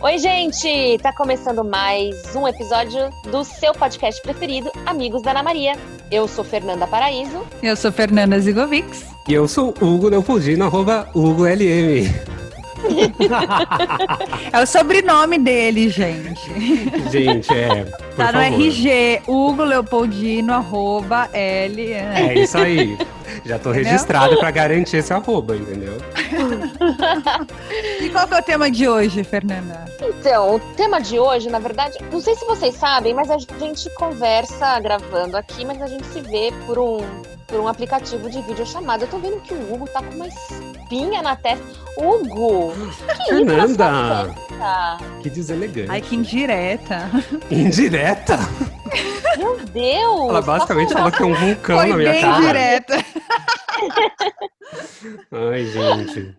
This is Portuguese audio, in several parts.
Oi, gente! Tá começando mais um episódio do seu podcast preferido, Amigos da Ana Maria. Eu sou Fernanda Paraíso. Eu sou Fernanda Zigovics. E eu sou Hugo Leopoldino, arroba HugoLM. é o sobrenome dele, gente. Gente, é. Tá no favor. RG, Hugo Leopoldino, arroba L. É isso aí. Já tô registrada para garantir esse arroba, entendeu? e qual que é o tema de hoje, Fernanda? Então, o tema de hoje, na verdade, não sei se vocês sabem, mas a gente conversa gravando aqui, mas a gente se vê por um por um aplicativo de vídeo chamado. Eu tô vendo que o Hugo tá com uma espinha na testa. Hugo! Que Fernanda! Que deselegante. Ai, que indireta. Indireta? Meu Deus! Ela basicamente falou que é um vulcão Foi na minha bem cara. direta. Ai, gente.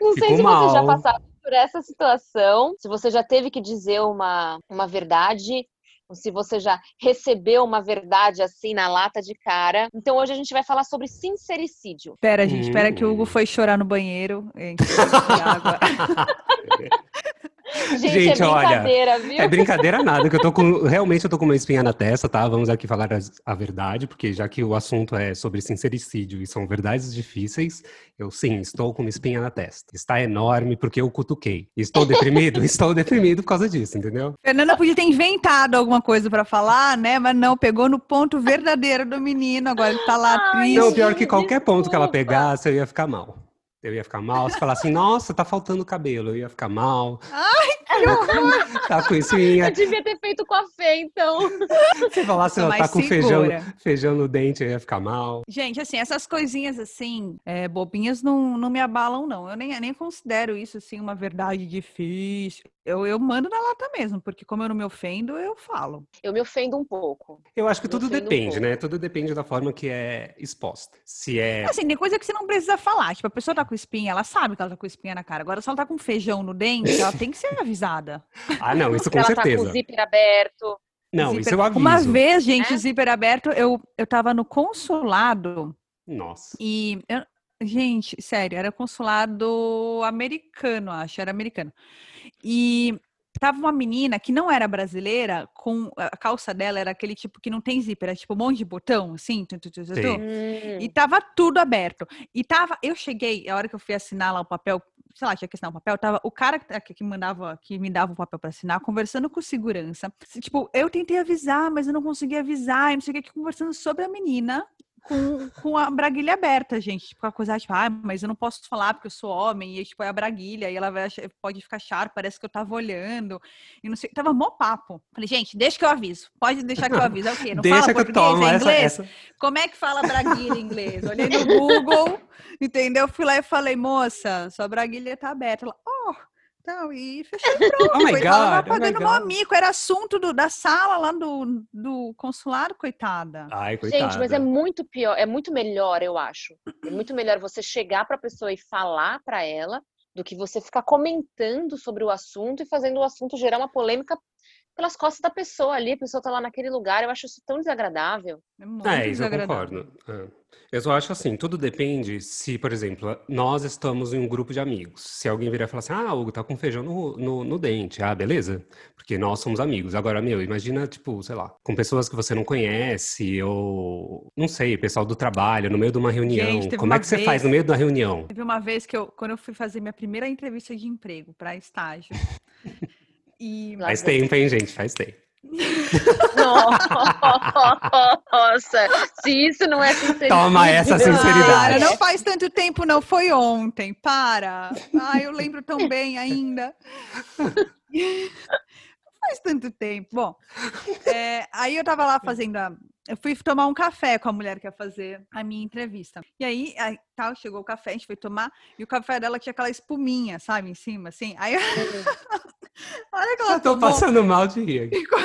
Não sei Ficou se mal. você já passaram por essa situação, se você já teve que dizer uma, uma verdade se você já recebeu uma verdade assim na lata de cara. Então hoje a gente vai falar sobre sincericídio. Pera, gente, espera que o Hugo foi chorar no banheiro. Gente, Gente, é brincadeira, olha, viu? É brincadeira nada, que eu tô com. Realmente eu tô com uma espinha na testa, tá? Vamos aqui falar a, verdade, porque já que o assunto é sobre sincericídio e são verdades difíceis, eu sim, estou com uma espinha na testa. Está enorme porque eu cutuquei. Estou deprimido? estou deprimido por causa disso, entendeu? Fernanda podia ter inventado alguma coisa para falar, né? Mas não, pegou no ponto verdadeiro do menino, agora ele tá lá triste. Não, pior que qualquer ponto que ela pegasse, eu ia ficar mal. Eu ia ficar mal. Se falasse assim, nossa, tá faltando cabelo, eu ia ficar mal. Ai, que horror! tá com isso Eu devia ter feito com a Fê, então. Se falasse, ela tá com feijão, feijão no dente, eu ia ficar mal. Gente, assim, essas coisinhas assim, é, bobinhas não, não me abalam, não. Eu nem, nem considero isso, assim, uma verdade difícil eu, eu mando na lata mesmo, porque como eu não me ofendo, eu falo. Eu me ofendo um pouco. Eu acho que tudo depende, um né? Tudo depende da forma que é exposta. Se é. Assim, tem coisa que você não precisa falar. Tipo, a pessoa tá com espinha, ela sabe que ela tá com espinha na cara. Agora, se ela tá com feijão no dente, ela tem que ser avisada. ah, não, isso com ela certeza. Ela tá com o zíper aberto. Não, zíper... isso eu aviso. Uma vez, gente, é? zíper aberto, eu, eu tava no consulado. Nossa. E eu, Gente, sério, era consulado americano, acho, era americano. E tava uma menina que não era brasileira, com a calça dela era aquele tipo que não tem zíper, era tipo um monte de botão, assim, tu, tu, tu, e tava tudo aberto. E tava, eu cheguei, a hora que eu fui assinar lá o papel, sei lá, tinha que assinar o papel, tava o cara que, que mandava, que me dava o papel para assinar, conversando com segurança. Tipo, eu tentei avisar, mas eu não consegui avisar, e não sei o que, conversando sobre a menina com, com a braguilha aberta, gente. Tipo, a coisa, tipo, ah, mas eu não posso falar porque eu sou homem, e tipo, é a braguilha, e ela vai, pode ficar char, parece que eu tava olhando, e não sei, tava mó papo. Falei, gente, deixa que eu aviso, pode deixar que eu aviso, é o quê? Não deixa fala que português, eu tomo, é inglês? Essa, essa... Como é que fala braguilha em inglês? Olhei no Google, entendeu? Fui lá e falei, moça, sua braguilha tá aberta. Ela, oh, então, e fechou pronto. oh my God, tava oh pagando oh amigo, era assunto do, da sala lá do, do consulado, coitada. Ai, coitada. Gente, mas é muito pior, é muito melhor, eu acho. É muito melhor você chegar para a pessoa e falar para ela do que você ficar comentando sobre o assunto e fazendo o assunto gerar uma polêmica pelas costas da pessoa ali, a pessoa tá lá naquele lugar, eu acho isso tão desagradável. É, muito é isso eu concordo. É. Eu só acho assim, tudo depende se, por exemplo, nós estamos em um grupo de amigos. Se alguém virar e falar assim, ah, Hugo, tá com feijão no, no, no, dente. Ah, beleza. Porque nós somos amigos. Agora, meu, imagina, tipo, sei lá, com pessoas que você não conhece, ou, não sei, pessoal do trabalho, no meio de uma reunião. Gente, Como é que vez, você faz no meio da reunião? Teve uma vez que eu, quando eu fui fazer minha primeira entrevista de emprego para estágio, E... Faz tempo, hein, gente? Faz tempo. Nossa, se isso não é sinceridade. Toma essa sinceridade. não faz tanto tempo, não. Foi ontem. Para. Ah, eu lembro tão bem ainda. faz tanto tempo. Bom, é, aí eu tava lá fazendo a, eu fui tomar um café com a mulher que ia fazer a minha entrevista. E aí tal, chegou o café, a gente foi tomar, e o café dela tinha aquela espuminha, sabe, em cima, assim. Aí. Olha que ela Eu tô tomou. passando mal de rir. Ficou,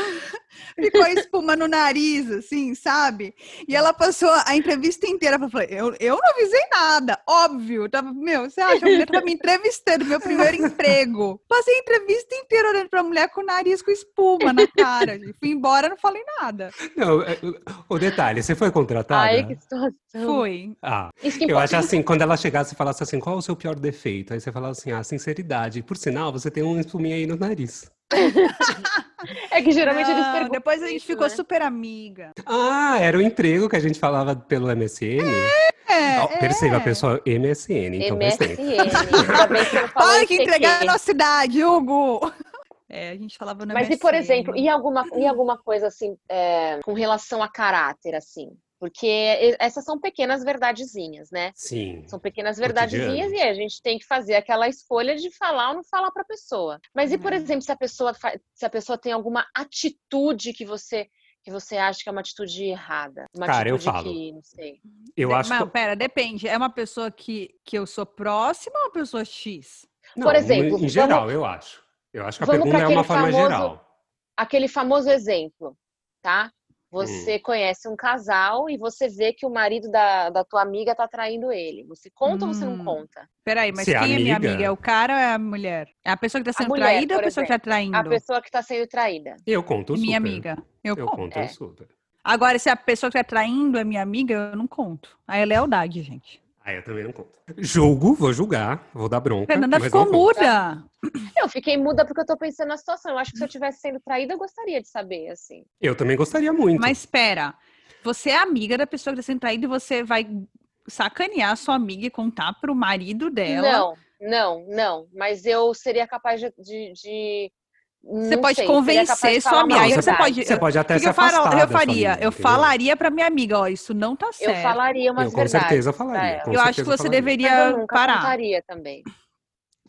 ficou espuma no nariz, assim, sabe? E ela passou a entrevista inteira pra falar, eu, eu não avisei nada, óbvio. Tava, meu, você acha? A mulher tava me entrevistando, meu primeiro emprego. Passei a entrevista inteira olhando pra mulher com o nariz com espuma na cara. Fui embora, não falei nada. Não, é, o detalhe, você foi contratada? Ai, que situação. Fui. Ah, Isso que eu acho assim, quando ela chegasse e falasse assim, qual é o seu pior defeito? Aí você falava assim, ah, sinceridade. Por sinal, você tem um espuminha aí no nariz. É que geralmente eles Não, perguntam depois a gente isso, ficou né? super amiga. Ah, era o emprego que a gente falava pelo MSN? É, Perceba, é. pessoal, MSN, então. MSN. Para que entregar a nossa idade, Hugo! É, a gente falava no Mas e, por MSN. exemplo, e alguma, e alguma coisa assim, é, com relação a caráter, assim? Porque essas são pequenas verdadezinhas, né? Sim. São pequenas Cotidiano. verdadezinhas e a gente tem que fazer aquela escolha de falar ou não falar para a pessoa. Mas e, por Uhum. exemplo, se a pessoa se a pessoa tem alguma atitude que você que você acha que é uma atitude errada, uma Cara, eu atitude falo. que, não sei. Eu De- acho Mas, que... pera, depende. É uma pessoa que, que eu sou próxima ou uma pessoa X? Não, por exemplo, em geral, eu acho. Eu acho que a vamos pergunta é uma aquele forma famoso- geral. Aquele famoso exemplo, tá? Hum. Você conhece um casal e você vê que o marido da, da tua amiga tá traindo ele. Você conta ou você não Hum. conta? Peraí, mas Se é quem é minha amiga- a É o cara ou é a mulher? É a pessoa que tá sendo mulher, traída ou a pessoa que tá traindo? A pessoa que tá sendo traída. Eu conto Minha super. amiga. Eu, Eu conto. conto É. super. Agora, se a pessoa que tá traindo é minha amiga, eu não conto. Aí é lealdade, gente. Ah, eu também não conto. Julgo, vou julgar, vou dar bronca. Fernanda ficou muda. Eu fiquei muda porque eu tô pensando na situação. Eu acho que se eu tivesse sendo traída, eu gostaria de saber, assim. Eu também gostaria muito. Mas espera, você é amiga da pessoa que tá sendo traída e você vai sacanear a sua amiga e contar pro marido dela. Não, não, não. Mas eu seria capaz de. de, de- Você não pode sei, convencer sua uma amiga. Não, você pode. Você pode até se eu, falo- afastar eu faria? amiga, eu falaria pra minha amiga, ó, isso não tá Eu certo. falaria umas Eu com verdades. certeza pra falaria. ela. com Eu acho que certeza você falaria. Mas deveria eu nunca parar. contaria também.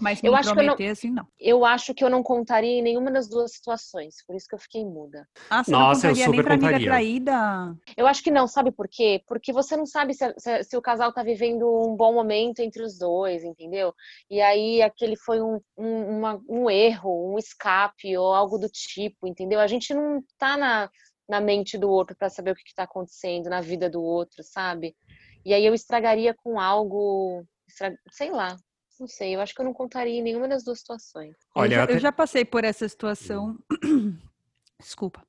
Mas Eu acho que eu não- assim, não. Eu acho que eu não contaria em nenhuma das duas situações. Por isso que eu fiquei muda. Ah, você Nossa, eu não contaria nem super pra amiga contaria. traída? Eu acho que não, sabe por quê? Porque você não sabe se, se- se o casal tá vivendo um bom momento entre os dois, entendeu? E aí aquele foi um, um, uma- um erro, um escape ou algo do tipo, entendeu? A gente não tá na, na mente do outro para saber o que, que tá acontecendo na vida do outro, sabe? E aí eu estragaria com algo, sei lá, não sei, eu acho que eu não contaria em nenhuma das duas situações. Olha, eu, já, até- eu já passei por essa situação. Desculpa.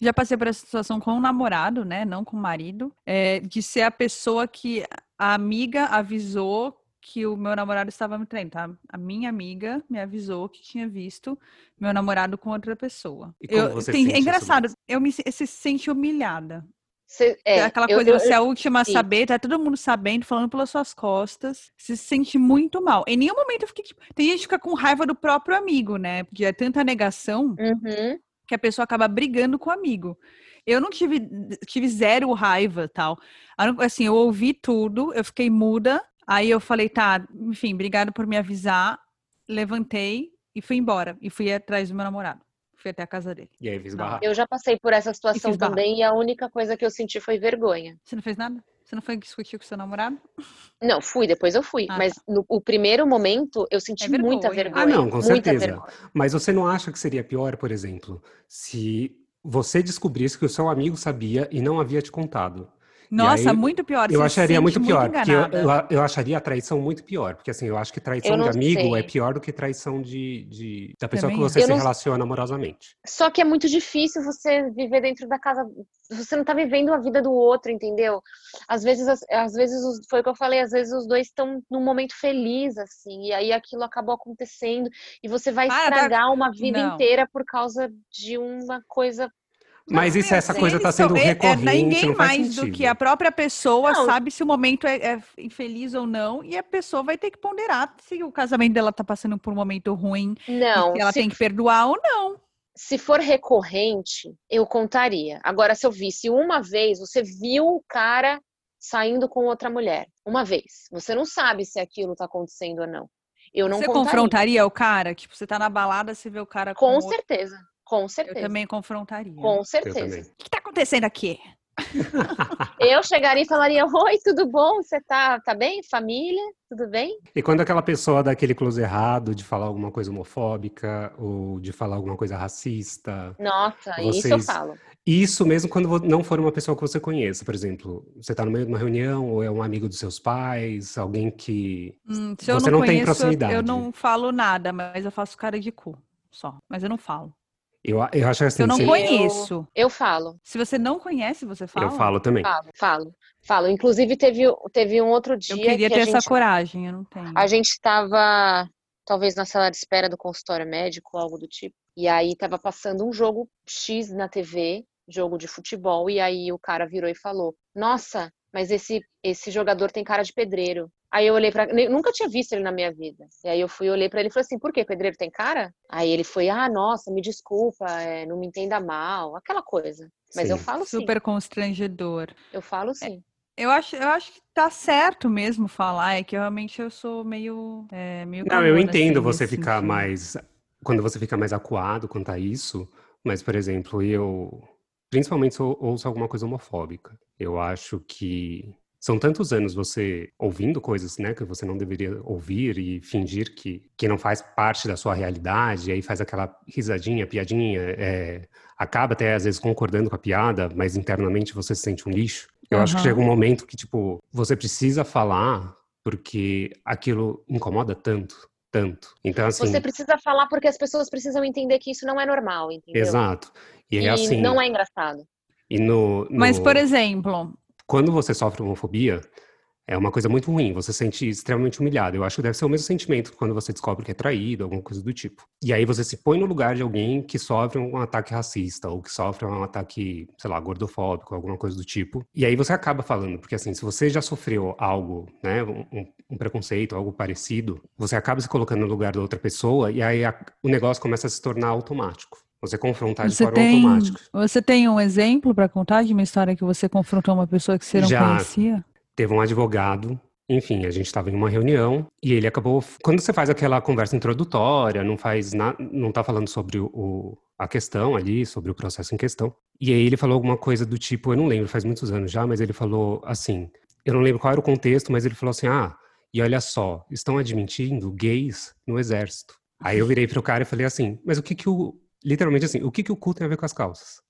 Já passei por essa situação com o namorado, né? Não com o marido. é, de ser a pessoa que a amiga avisou que o meu namorado estava me traindo, tá? A minha amiga me avisou que tinha visto meu namorado com outra pessoa. E como Eu- você tem- sente é sobre engraçado, isso? eu me se se sente humilhada. Cê- É, é, aquela eu- coisa, eu- você é a última a saber, tá todo mundo sabendo, falando pelas suas costas. Se sente muito mal. Em nenhum momento eu fiquei, tipo, tem gente que fica com raiva do próprio amigo, né? Porque é tanta negação Uhum. que a pessoa acaba brigando com o amigo. Eu não tive, tive zero raiva tal. Assim, eu ouvi tudo, eu fiquei muda. Aí eu falei, tá, enfim, obrigado por me avisar. Levantei e fui embora. E fui atrás do meu namorado. Fui até a casa dele. E aí, fiz Não. barraco. Eu já passei por essa situação também e a única coisa que eu senti foi vergonha. Você não fez nada? Você não foi discutir com seu namorado? Não, fui, depois eu fui. Ah, mas no o primeiro momento eu senti É muita vergonha. vergonha. Ah, não, com certeza. vergonha. Mas você não acha que seria pior, por exemplo, se você descobrisse que o seu amigo sabia e não havia te contado? Nossa, aí, muito pior. Eu acharia se muito pior, porque eu, eu, eu acharia a traição muito pior, porque assim, eu acho que traição de amigo é sei. pior do que traição de, de- da pessoa Também que você Eu se não- relaciona amorosamente. Só que é muito difícil você viver dentro da casa. Você não tá vivendo a vida do outro, entendeu? Às vezes, as- às vezes foi o que eu falei, às vezes os dois estão num momento feliz, assim, e aí aquilo acabou acontecendo, e você vai Para, estragar uma vida Não. inteira por causa de uma coisa. Mas e se essa coisa está sendo são- é- é recorrente, ninguém não faz mais do que a própria pessoa Não. sabe se o momento é, é infeliz ou não, e a pessoa vai ter que ponderar se o casamento dela tá passando por um momento ruim, Não, se ela se tem que perdoar ou não. se for recorrente, eu contaria. Agora, se eu visse uma vez, você viu o cara saindo com outra mulher, uma vez. Você não sabe se aquilo tá acontecendo ou não. Eu não você contaria. confrontaria o cara? Tipo, você tá na balada, você vê o cara com, Com outro. certeza. Com Eu certeza. também confrontaria. Com Eu certeza. O que tá acontecendo aqui? Eu chegaria e falaria: Oi, tudo bom? Você tá, tá bem? Família? Tudo bem? E quando aquela pessoa dá aquele close errado de falar alguma coisa homofóbica ou de falar alguma coisa racista. Nossa, vocês... isso eu falo. Isso mesmo quando não for uma pessoa que você conheça, por exemplo, você está no meio de uma reunião ou é um amigo dos seus pais, alguém que hum, você não, não conheço, tem proximidade. Eu não falo nada, mas eu faço cara de cu só, mas eu não falo. Eu, eu acho assim. Eu não conheço. Eu, eu, falo. Se você não conhece, você fala? Eu falo também. Falo, falo. Falo. Inclusive, teve, teve um outro dia. Eu queria que ter essa gente, coragem, eu não tenho. A gente estava, talvez, na sala de espera do consultório médico, algo do tipo. E aí estava passando um jogo X na TV, jogo de futebol, e aí o cara virou e falou: Nossa, mas esse, esse jogador tem cara de pedreiro. Aí eu olhei para, nunca tinha visto ele na minha vida. E aí eu fui olhei para ele e falei assim: "Por quê? Pedreiro tem cara?" Aí ele foi: "Ah, nossa, me desculpa, é, não me entenda mal", aquela coisa. Mas sim. eu falo sim. Super constrangedor. Eu falo sim. É, eu acho, eu acho que tá certo mesmo falar, é que realmente eu sou meio, é, meio Não, eu entendo assim, você ficar sentido. mais quando você fica mais acuado quanto a isso, mas por exemplo, eu principalmente se eu ouço alguma coisa homofóbica. Eu acho que são tantos anos você ouvindo coisas, né, que você não deveria ouvir e fingir que, que não faz parte da sua realidade, e aí faz aquela risadinha, piadinha, é, acaba até às vezes concordando com a piada, mas internamente você se sente um lixo. Eu uhum. acho que chega um momento que, tipo, você precisa falar porque aquilo incomoda tanto, tanto. Então, assim... Você precisa falar porque as pessoas precisam entender que isso não é normal, entendeu? Exato. E, e assim... não é engraçado. E no, no... Mas, por exemplo, quando você sofre homofobia, é uma coisa muito ruim, você se sente extremamente humilhado. Eu acho que deve ser o mesmo sentimento quando você descobre que é traído, alguma coisa do tipo. E aí você se põe no lugar de alguém que sofre um ataque racista, ou que sofre um ataque, sei lá, gordofóbico, alguma coisa do tipo. E aí você acaba falando, porque assim, se você já sofreu algo, né, um, um preconceito, algo parecido, você acaba se colocando no lugar da outra pessoa, e aí a, o negócio começa a se tornar automático. Você confrontar você de forma tem, automática. Você tem um exemplo para contar de uma história que você confrontou uma pessoa que você não Já conhecia? Teve um advogado, enfim, a gente estava em uma reunião e ele acabou. Quando você faz aquela conversa introdutória, não faz na, não está falando sobre o, a questão ali, sobre o processo em questão. E aí ele falou alguma coisa do tipo, eu não lembro, faz muitos anos já, mas ele falou assim, eu não lembro qual era o contexto, mas ele falou assim, ah, e olha só, estão admitindo gays no exército. Aí eu virei para o cara e falei assim, mas o que que o literalmente assim, o que, que o cu tem a ver com as calças?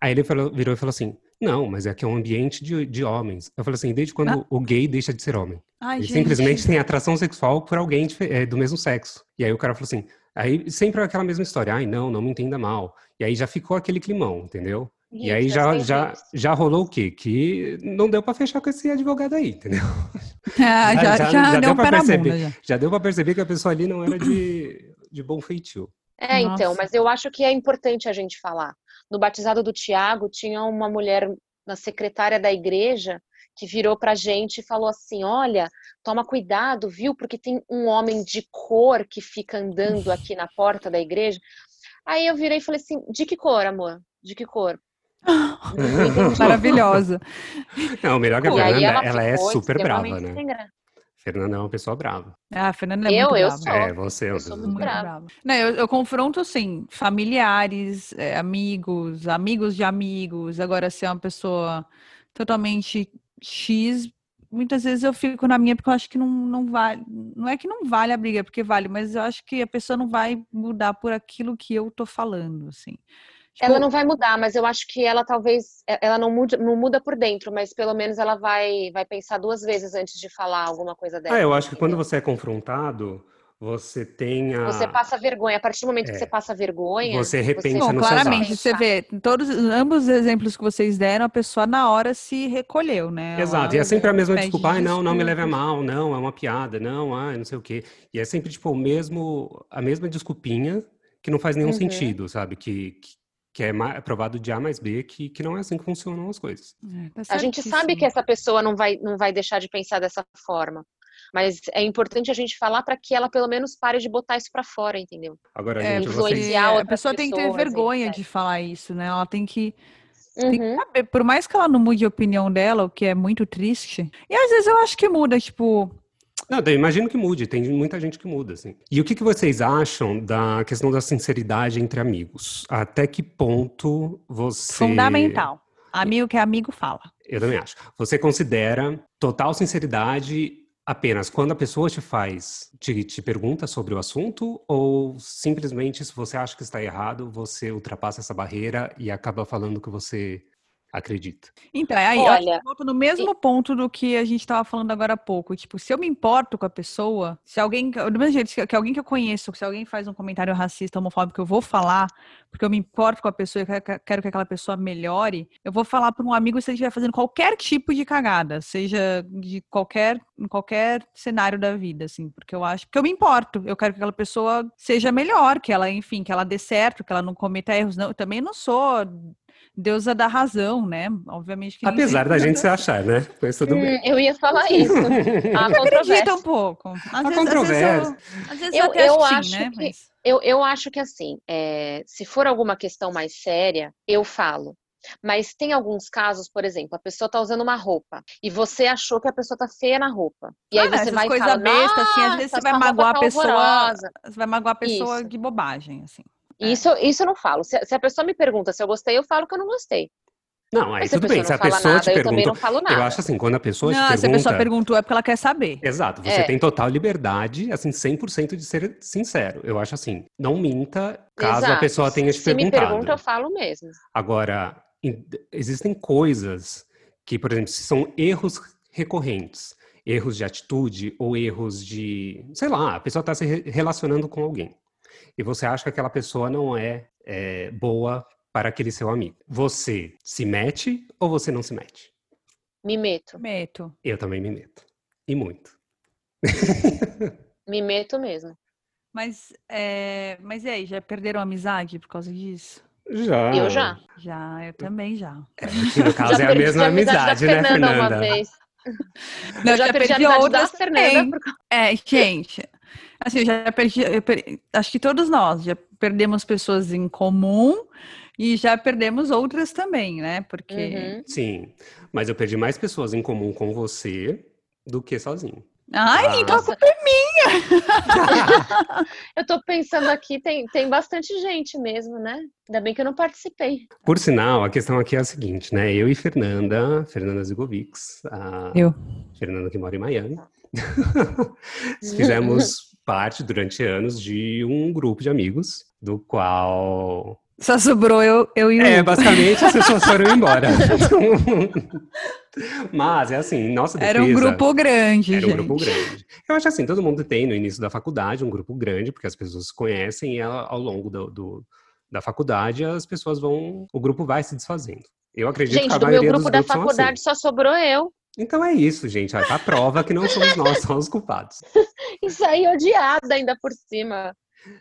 Aí ele falou, virou e falou assim, não, mas é que é um ambiente de, de homens. Eu falei assim, desde quando ah. o gay deixa de ser homem? Ai, ele gente. simplesmente tem atração sexual por alguém de, é, do mesmo sexo. E aí o cara falou assim, aí sempre aquela mesma história, ai não, não me entenda mal. E aí já ficou aquele climão, entendeu? Gente, e aí já, já, já rolou o quê? Que não deu para fechar com esse advogado aí, entendeu? Ah, já, já, já, já, deu para perceber. já. já deu para perceber que a pessoa ali não era de, de bom feitio. É, então, Nossa. então, mas eu acho que é importante a gente falar. No batizado do Tiago, tinha uma mulher na secretária da igreja que virou pra gente e falou assim: Olha, toma cuidado, viu? Porque tem um homem de cor que fica andando aqui na porta da igreja. Aí eu virei e falei assim: De que cor, amor? De que cor? Maravilhosa. Não, melhor que a Fernanda, ela, ela é super brava, né? Fernanda é uma pessoa brava. Ah, Fernanda é eu, muito eu brava. Sou. É, você. Eu sou muito, muito brava. brava. Não, eu, eu, confronto, assim, familiares, é, amigos, amigos de amigos. Agora, se é uma pessoa totalmente X, muitas vezes eu fico na minha porque eu acho que não, não vale. Não é que não vale a briga, porque vale, mas eu acho que a pessoa não vai mudar por aquilo que eu tô falando, assim. Tipo... Ela não vai mudar, mas eu acho que ela talvez ela não muda, não muda por dentro, mas pelo menos ela vai vai pensar duas vezes antes de falar alguma coisa dela. Ah, eu acho que quando você é confrontado, você tem a... Você passa vergonha. A partir do momento é. que você passa vergonha... Você repensa você... no Claramente, você vê, todos, ambos os exemplos que vocês deram, a pessoa na hora se recolheu, né? Exato, e é sempre a mesma desculpa, ai, não, não me leve a mal, não, é uma piada, não, ai, não sei o quê. E é sempre, tipo, o mesmo, a mesma desculpinha que não faz nenhum uhum. sentido, sabe? Que, que, que é provado de A mais B, que, que não é assim que funcionam as coisas. É, tá a gente sabe que essa pessoa não vai, não vai deixar de pensar dessa forma. Mas é importante a gente falar para que ela pelo menos pare de botar isso para fora, entendeu? Agora, é, gente, você... a pessoa tem que ter vergonha de falar isso, né? Ela tem que Uhum. Tem que uhum. saber, por mais que ela não mude a opinião dela, o que é muito triste. E às vezes eu acho que muda, tipo, não, eu imagino que mude, tem muita gente que muda, assim. E o que, que vocês acham da questão da sinceridade entre amigos? Até que ponto você... Fundamental. Amigo que é amigo fala. Eu também acho. Você considera total sinceridade apenas quando a pessoa te faz, te, te pergunta sobre o assunto, ou simplesmente se você acha que está errado, você ultrapassa essa barreira e acaba falando que você acredita. Então, aí Olha, eu volto no mesmo ponto do que a gente estava falando agora há pouco. Tipo, se eu me importo com a pessoa, se alguém, do mesmo jeito que, alguém que eu conheço, se alguém faz um comentário racista, homofóbico, eu vou falar, porque eu me importo com a pessoa, eu quero, quero que aquela pessoa melhore, eu vou falar para um amigo se ele estiver fazendo qualquer tipo de cagada, seja de qualquer, em qualquer cenário da vida, assim, porque eu acho que eu me importo, eu quero que aquela pessoa seja melhor, que ela, enfim, que ela dê certo, que ela não cometa erros. Não, eu também não sou deusa da razão, né? Obviamente que Apesar da gente se achar, né? Mas tudo Hum, bem. eu ia falar isso. Acredito controvérsia. um pouco. Às eu, controvérsia. às vezes Eu- eu, até eu acho, acho né? que- Mas... Eu, eu acho que assim, é, se for alguma questão mais séria, eu falo. Mas tem alguns casos, por exemplo, a pessoa tá usando uma roupa e você achou que a pessoa tá feia na roupa. E aí Ah, você essas vai coisa fala, besta, assim, às vezes "Nossa, você vai magoar a tá pessoa. horrorosa." Você vai magoar a pessoa Isso. de bobagem, assim. É. Isso, isso eu não falo. Se, se a pessoa me pergunta se eu gostei, eu falo que eu não gostei. Não, aí Mas se a tudo pessoa bem. não Se a fala pessoa nada, te eu também não falo nada. Eu acho assim, quando a pessoa Não, te se a pergunta. pessoa perguntou é porque ela quer saber. Exato, você É. tem total liberdade, assim, 100% de ser sincero. Eu acho assim, não minta caso a Exato. pessoa tenha te Se me perguntado. pergunta, eu falo mesmo. Agora, em- existem coisas que, por exemplo, se são erros recorrentes, erros de atitude ou erros de, sei lá, a pessoa está se re- relacionando com alguém e você acha que aquela pessoa não é, é, boa para aquele seu amigo. Você se mete ou você não se mete? Me meto. Meto. Eu também me meto. E muito. Me meto mesmo. Mas, é... Mas e aí, já perderam a amizade por causa disso? Já. Eu já. Já, eu também já. É, que no caso já é a perdi mesma amizade, da né, Fernanda, Fernanda? uma vez. Não, eu já, perdi a amizade da Fernanda. também. por É, gente, assim, eu já perdi, eu per- acho que todos nós já perdemos pessoas em comum e já perdemos outras também, né? Porque Uhum. Sim, mas eu perdi mais pessoas em comum com você do que sozinho. Ai, Ah. então Nossa. Eu tô pensando aqui, tem, tem bastante gente mesmo, né? Ainda bem que eu não participei. Por sinal, a questão aqui é a seguinte, né? Eu e Fernanda, Fernanda Zigovics, a Eu. Fernanda que mora em Miami, fizemos parte durante anos de um grupo de amigos, do qual só sobrou eu, eu e o É, basicamente as pessoas foram embora. Mas é assim, nossa defesa. Era um grupo grande, Era um gente. grupo grande. Eu acho assim, todo mundo tem no início da faculdade um grupo grande, porque as pessoas se conhecem e ao longo do, do- da faculdade as pessoas vão, o grupo vai se desfazendo. Eu acredito que Gente, a do meu grupo da são faculdade assim. só sobrou eu. Então é isso, gente. A prova que não somos nós só os culpados. E saí odiada ainda por cima.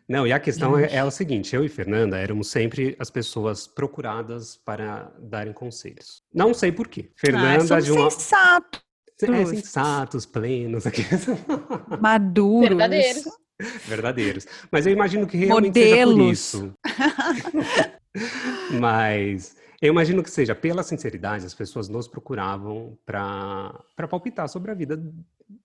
Não, e a questão é, é o seguinte: eu e Fernanda éramos sempre as pessoas procuradas para darem conselhos. Não sei por quê. Ah, Fernanda somos de uma. sensatos, É, sensatos, plenos, aqui. maduros. Verdadeiros. verdadeiros. Mas eu imagino que realmente seja por Modelos. isso. Mas eu imagino que seja pela sinceridade, as pessoas nos procuravam para palpitar sobre a vida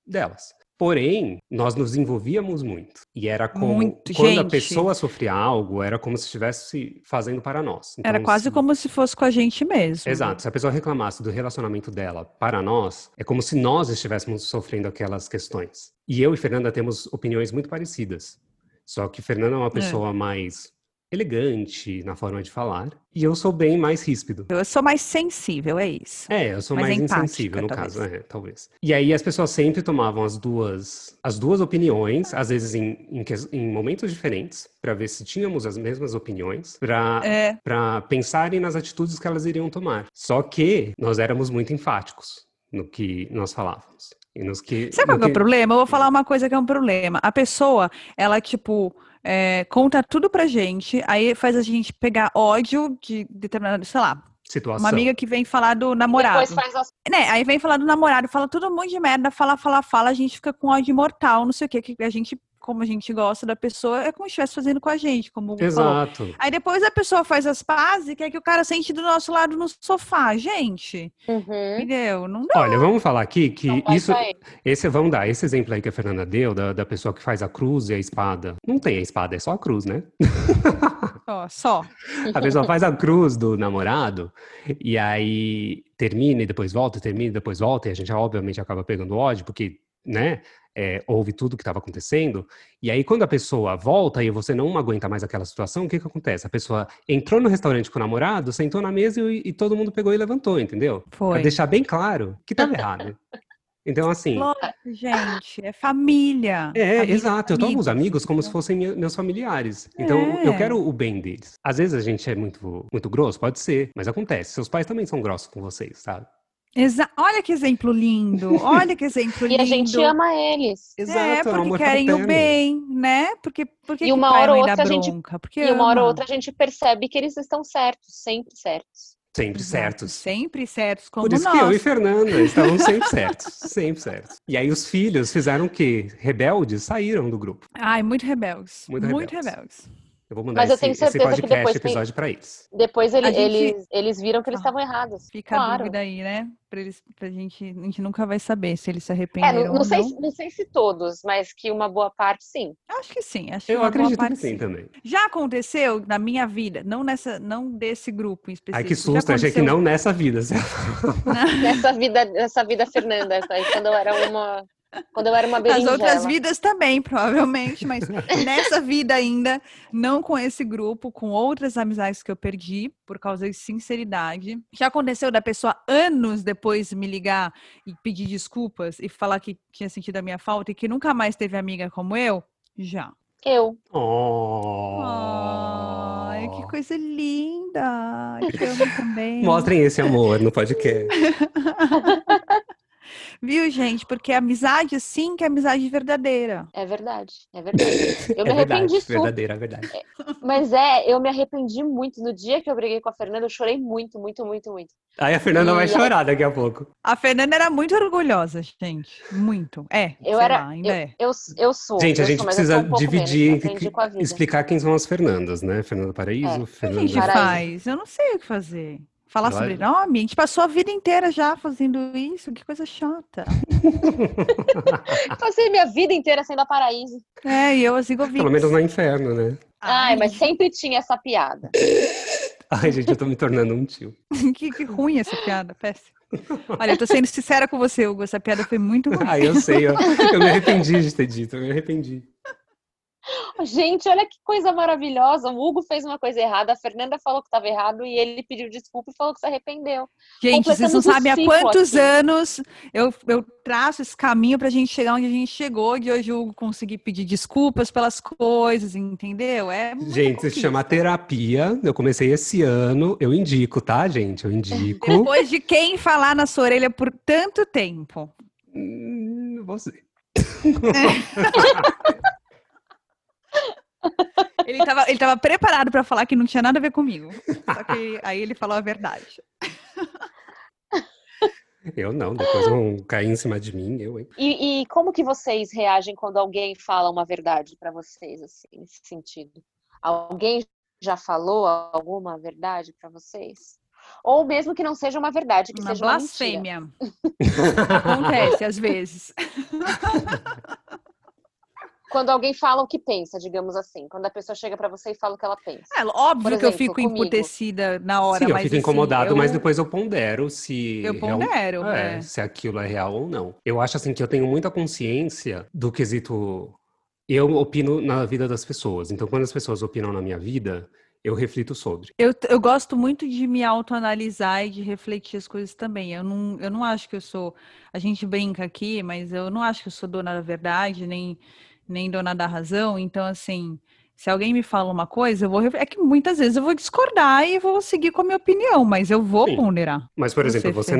delas. Porém, nós nos envolvíamos muito. E era como Muito, quando a gente. pessoa sofria algo, era como se estivesse fazendo para nós. Era Então, quase se- como se fosse com a gente mesmo. Exato. Se a pessoa reclamasse do relacionamento dela para nós, é como se nós estivéssemos sofrendo aquelas questões. E eu e Fernanda temos opiniões muito parecidas. Só que Fernanda é uma pessoa mais elegante na forma de falar, e eu sou bem mais ríspido. Eu sou mais sensível, é isso. É, eu sou Mais mais, insensível no talvez. caso, é, talvez. E aí as pessoas sempre tomavam as duas, as duas opiniões, às vezes em, em, em momentos diferentes, para ver se tínhamos as mesmas opiniões, para É, para pensarem nas atitudes que elas iriam tomar. Só que nós éramos muito enfáticos no que nós falávamos. E nos que, Sabe qual que é o problema? Eu vou falar uma coisa que é um problema. A pessoa, ela, tipo, é, conta tudo pra gente, aí faz a gente pegar ódio de determinado, sei lá, situação. uma amiga que vem falar do namorado. Depois faz as Né, aí vem falar do namorado, fala tudo um monte de merda, fala, fala, fala, a gente fica com ódio mortal, não sei o que, que a gente, como a gente gosta da pessoa, é como se estivesse fazendo com a gente, como o Hugo falou. Exato. Aí depois a pessoa faz as pazes e quer que o cara sente do nosso lado no sofá. Gente, Uhum. entendeu? Não dá. Olha, vamos falar aqui que Não isso, esse, vamos dar esse exemplo aí que a Fernanda deu, da, da pessoa que faz a cruz e a espada. Não tem a espada, é só a cruz, né? Ó, só. A pessoa faz a cruz do namorado e aí termina e depois volta, termina e depois volta, e a gente obviamente acaba pegando ódio, porque, né, é, ouve tudo que estava acontecendo. E aí, quando a pessoa volta e você não aguenta mais aquela situação, o que que acontece? A pessoa entrou no restaurante com o namorado, sentou na mesa e, e todo mundo pegou e levantou, entendeu? Foi. Pra deixar bem claro que estava errado. Então, assim. Lógico, gente, é família. É, Família, exato. Eu tomo os amigos, como se fossem me- meus familiares. Então, eu É. quero o bem deles. Às vezes a gente é muito, muito grosso, pode ser, mas acontece. Seus pais também são grossos com vocês, sabe? Exa Olha que exemplo lindo. Olha que exemplo E lindo. a gente ama eles. É, um porque amor querem o bem, né? Porque, porque E uma hora ou outra a gente-? Porque E uma hora ou outra a gente percebe que eles estão certos, sempre certos. Sempre Exato, certos. Sempre certos, como Por isso nós. que eu e Fernanda estavam sempre certos. Sempre certos. E aí os filhos fizeram o quê? Rebeldes saíram do grupo. Ai, muito rebeldes. Muito Muito, rebeldes. rebeldes. Eu vou mandar Mas eu esse, tenho esse certeza que podcast depois tem- episódio pra eles. Depois ele- A gente- eles, eles viram que eles Ah, estavam errados. Fica a claro. dúvida aí, né? Pra, eles, pra gente, a gente nunca vai saber se eles se É, arrependeram não, não ou sei, não. se- não sei se todos, mas que uma boa parte, sim. Acho que sim, acho que Eu uma boa acredito que parte sim também. Já aconteceu na minha vida, não nessa, não desse grupo em específico. Ai, que susto, achei que não nessa vida. Nessa vida, nessa vida Fernanda, essa aí, quando eu era uma, quando eu era uma Nas berinjela. outras vidas também, provavelmente, mas nessa vida ainda, não com esse grupo, com outras amizades que eu perdi, por causa de sinceridade. Já aconteceu da pessoa anos depois me ligar e pedir desculpas e falar que tinha sentido a minha falta e que nunca mais teve amiga como eu? Já. Eu. Oh. Ai, que coisa linda! Eu também. Mostrem esse amor no podcast. Viu, gente? Porque amizade, sim, que é amizade verdadeira. É verdade, é verdade. Eu me é arrependi verdade, super. verdadeira, é verdade. Mas é, eu me arrependi muito. No dia que eu briguei com a Fernanda, eu chorei muito, muito, muito, muito. Aí a Fernanda vai E- chorar daqui a pouco. A Fernanda era muito orgulhosa, gente. Muito. É, Eu sei era. lá, ainda eu, é. eu, eu sou. Gente, a eu gente sou, eu precisa um dividir, menos, a vida. explicar quem são as Fernandas, né? Fernanda Paraíso, É. O que a Fernanda... gente faz? Eu não sei o que fazer. Falar Vai. sobrenome? A gente passou a vida inteira já fazendo isso. Que coisa chata. Passei minha vida inteira sendo a paraíso. É, e eu as Zigovic. Pelo menos no inferno, né? Ai, mas sempre tinha essa piada. Ai, gente, eu tô me tornando um tio. que, que ruim essa piada, péssima. Olha, eu tô sendo sincera com você, Hugo. Essa piada foi muito ruim. Ai, eu sei, eu, eu me arrependi de ter dito, eu me arrependi. Gente, olha que coisa maravilhosa. O Hugo fez uma coisa errada, a Fernanda falou que estava errado e ele pediu desculpa e falou que se arrependeu. Gente, vocês não sabem há quantos aqui. anos eu, eu traço esse caminho pra gente chegar onde a gente chegou, de hoje o Hugo conseguir pedir desculpas pelas coisas, entendeu? É Gente, se conquista. chama terapia. Eu comecei esse ano. Eu indico, tá, gente? Eu indico. Depois de quem falar na sua orelha por tanto tempo. Hum, Você. Ele tava, ele tava preparado pra falar que não tinha nada a ver comigo. Só que aí ele falou a verdade. Eu não, depois vão cair em cima de mim, eu, hein? E, e como que vocês reagem quando alguém fala uma verdade pra vocês, assim, nesse sentido? Alguém já falou alguma verdade pra vocês? Ou mesmo que não seja uma verdade, que Uma seja uma mentira. blasfêmia. Acontece às vezes. Quando alguém fala o que pensa, digamos assim. Quando a pessoa chega pra você e fala o que ela pensa. É óbvio Por que eu exemplo, fico comigo. emputecida na hora, Sim, eu mas fico assim, incomodado, mas eu- depois eu pondero se. Eu real- pondero, é, é. se aquilo é real ou não. Eu acho assim que eu tenho muita consciência do quesito. Eu opino na vida das pessoas. Então, quando as pessoas opinam na minha vida, eu reflito sobre. Eu, eu gosto muito de me autoanalisar e de refletir as coisas também. Eu não, eu não acho que eu sou. A gente brinca aqui, mas eu não acho que eu sou dona da verdade, nem, nem dona da razão. Então, assim, se alguém me fala uma coisa, eu vou. É que muitas vezes eu vou discordar e vou seguir com a minha opinião, mas eu vou Sim. ponderar. Mas, por exemplo, você,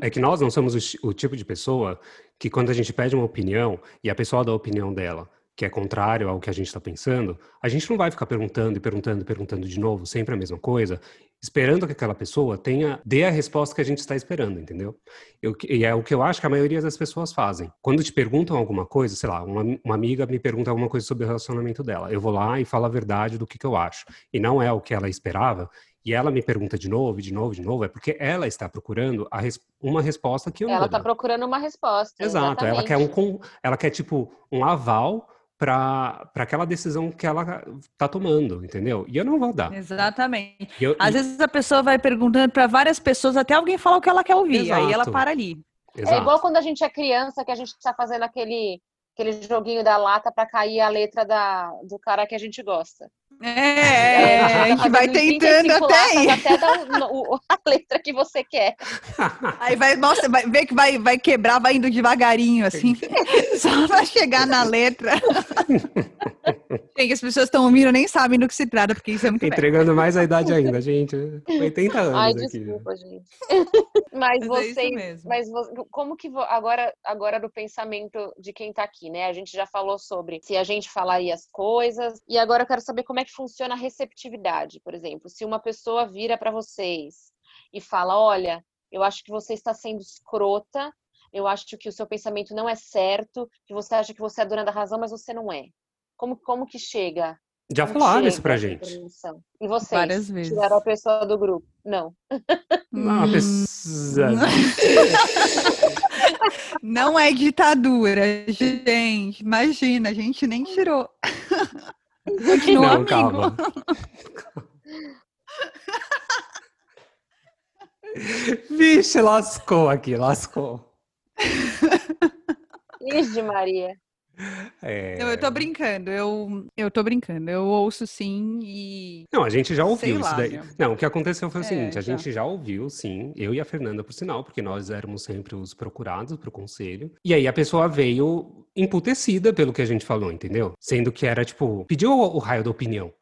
é que nós não somos o, o tipo de pessoa que quando a gente pede uma opinião e a pessoa dá a opinião dela, que é contrário ao que a gente está pensando, a gente não vai ficar perguntando e perguntando e perguntando de novo, sempre a mesma coisa, esperando que aquela pessoa tenha dê a resposta que a gente está esperando, entendeu? Eu, e é o que eu acho que a maioria das pessoas fazem. Quando te perguntam alguma coisa, sei lá, uma, uma amiga me pergunta alguma coisa sobre o relacionamento dela, eu vou lá e falo a verdade do que, que eu acho. E não é o que ela esperava, e ela me pergunta de novo, de novo, de novo, é porque ela está procurando res- uma resposta que eu não Ela tá dar. procurando uma resposta. Exato, ela quer um exatamente. ela quer tipo um aval para aquela decisão que ela tá tomando, entendeu? E eu não vou dar. Exatamente. Eu, Às vezes a pessoa vai perguntando para várias pessoas até alguém falar o que ela quer ouvir, Exato. aí ela para ali. Exato. É igual quando a gente é criança, que a gente tá fazendo aquele, aquele joguinho da lata para cair a letra da, do cara que a gente gosta. É, a gente vai tentando 35 até aí. até dar o- o- a letra que você quer. Aí vai, nossa, vai ver que vai, vai quebrar, vai indo devagarinho, assim, só pra chegar na letra. Gente, as pessoas estão ouvindo nem sabem do que se trata, porque isso é muito velho. Entregando mais a idade ainda, gente. 80 anos Ai, aqui. desculpa, gente. Mas Mas é vocês, mas como que vo- agora agora do pensamento de quem tá aqui, né? A gente já falou sobre se a gente falaria as coisas e agora eu quero saber como é que funciona a receptividade, por exemplo. Se uma pessoa vira para vocês e fala, olha, eu acho que você está sendo escrota, eu acho que o seu pensamento não é certo, que você acha que você é dona da razão, mas você não é. Como como que chega? Já Como falaram chega isso pra gente. E vocês? Várias vezes. Tiraram a pessoa do grupo? Não. Não, Hum, pessoa... Não é ditadura, gente. Imagina, a gente nem tirou. Continua Não, amigo. calma. Vixe, lascou aqui, lascou. Ixi, Maria. É... Não, eu tô brincando, eu, eu tô brincando. Eu ouço sim e. Não, a gente já ouviu Sei isso lá, daí. meu. Não, o que aconteceu foi o É, seguinte, a já. gente já ouviu, sim, eu e a Fernanda, por sinal, porque nós éramos sempre os procurados pro conselho. E aí a pessoa veio emputecida pelo que a gente falou, entendeu? Sendo que era, tipo, pediu o, o raio da opinião.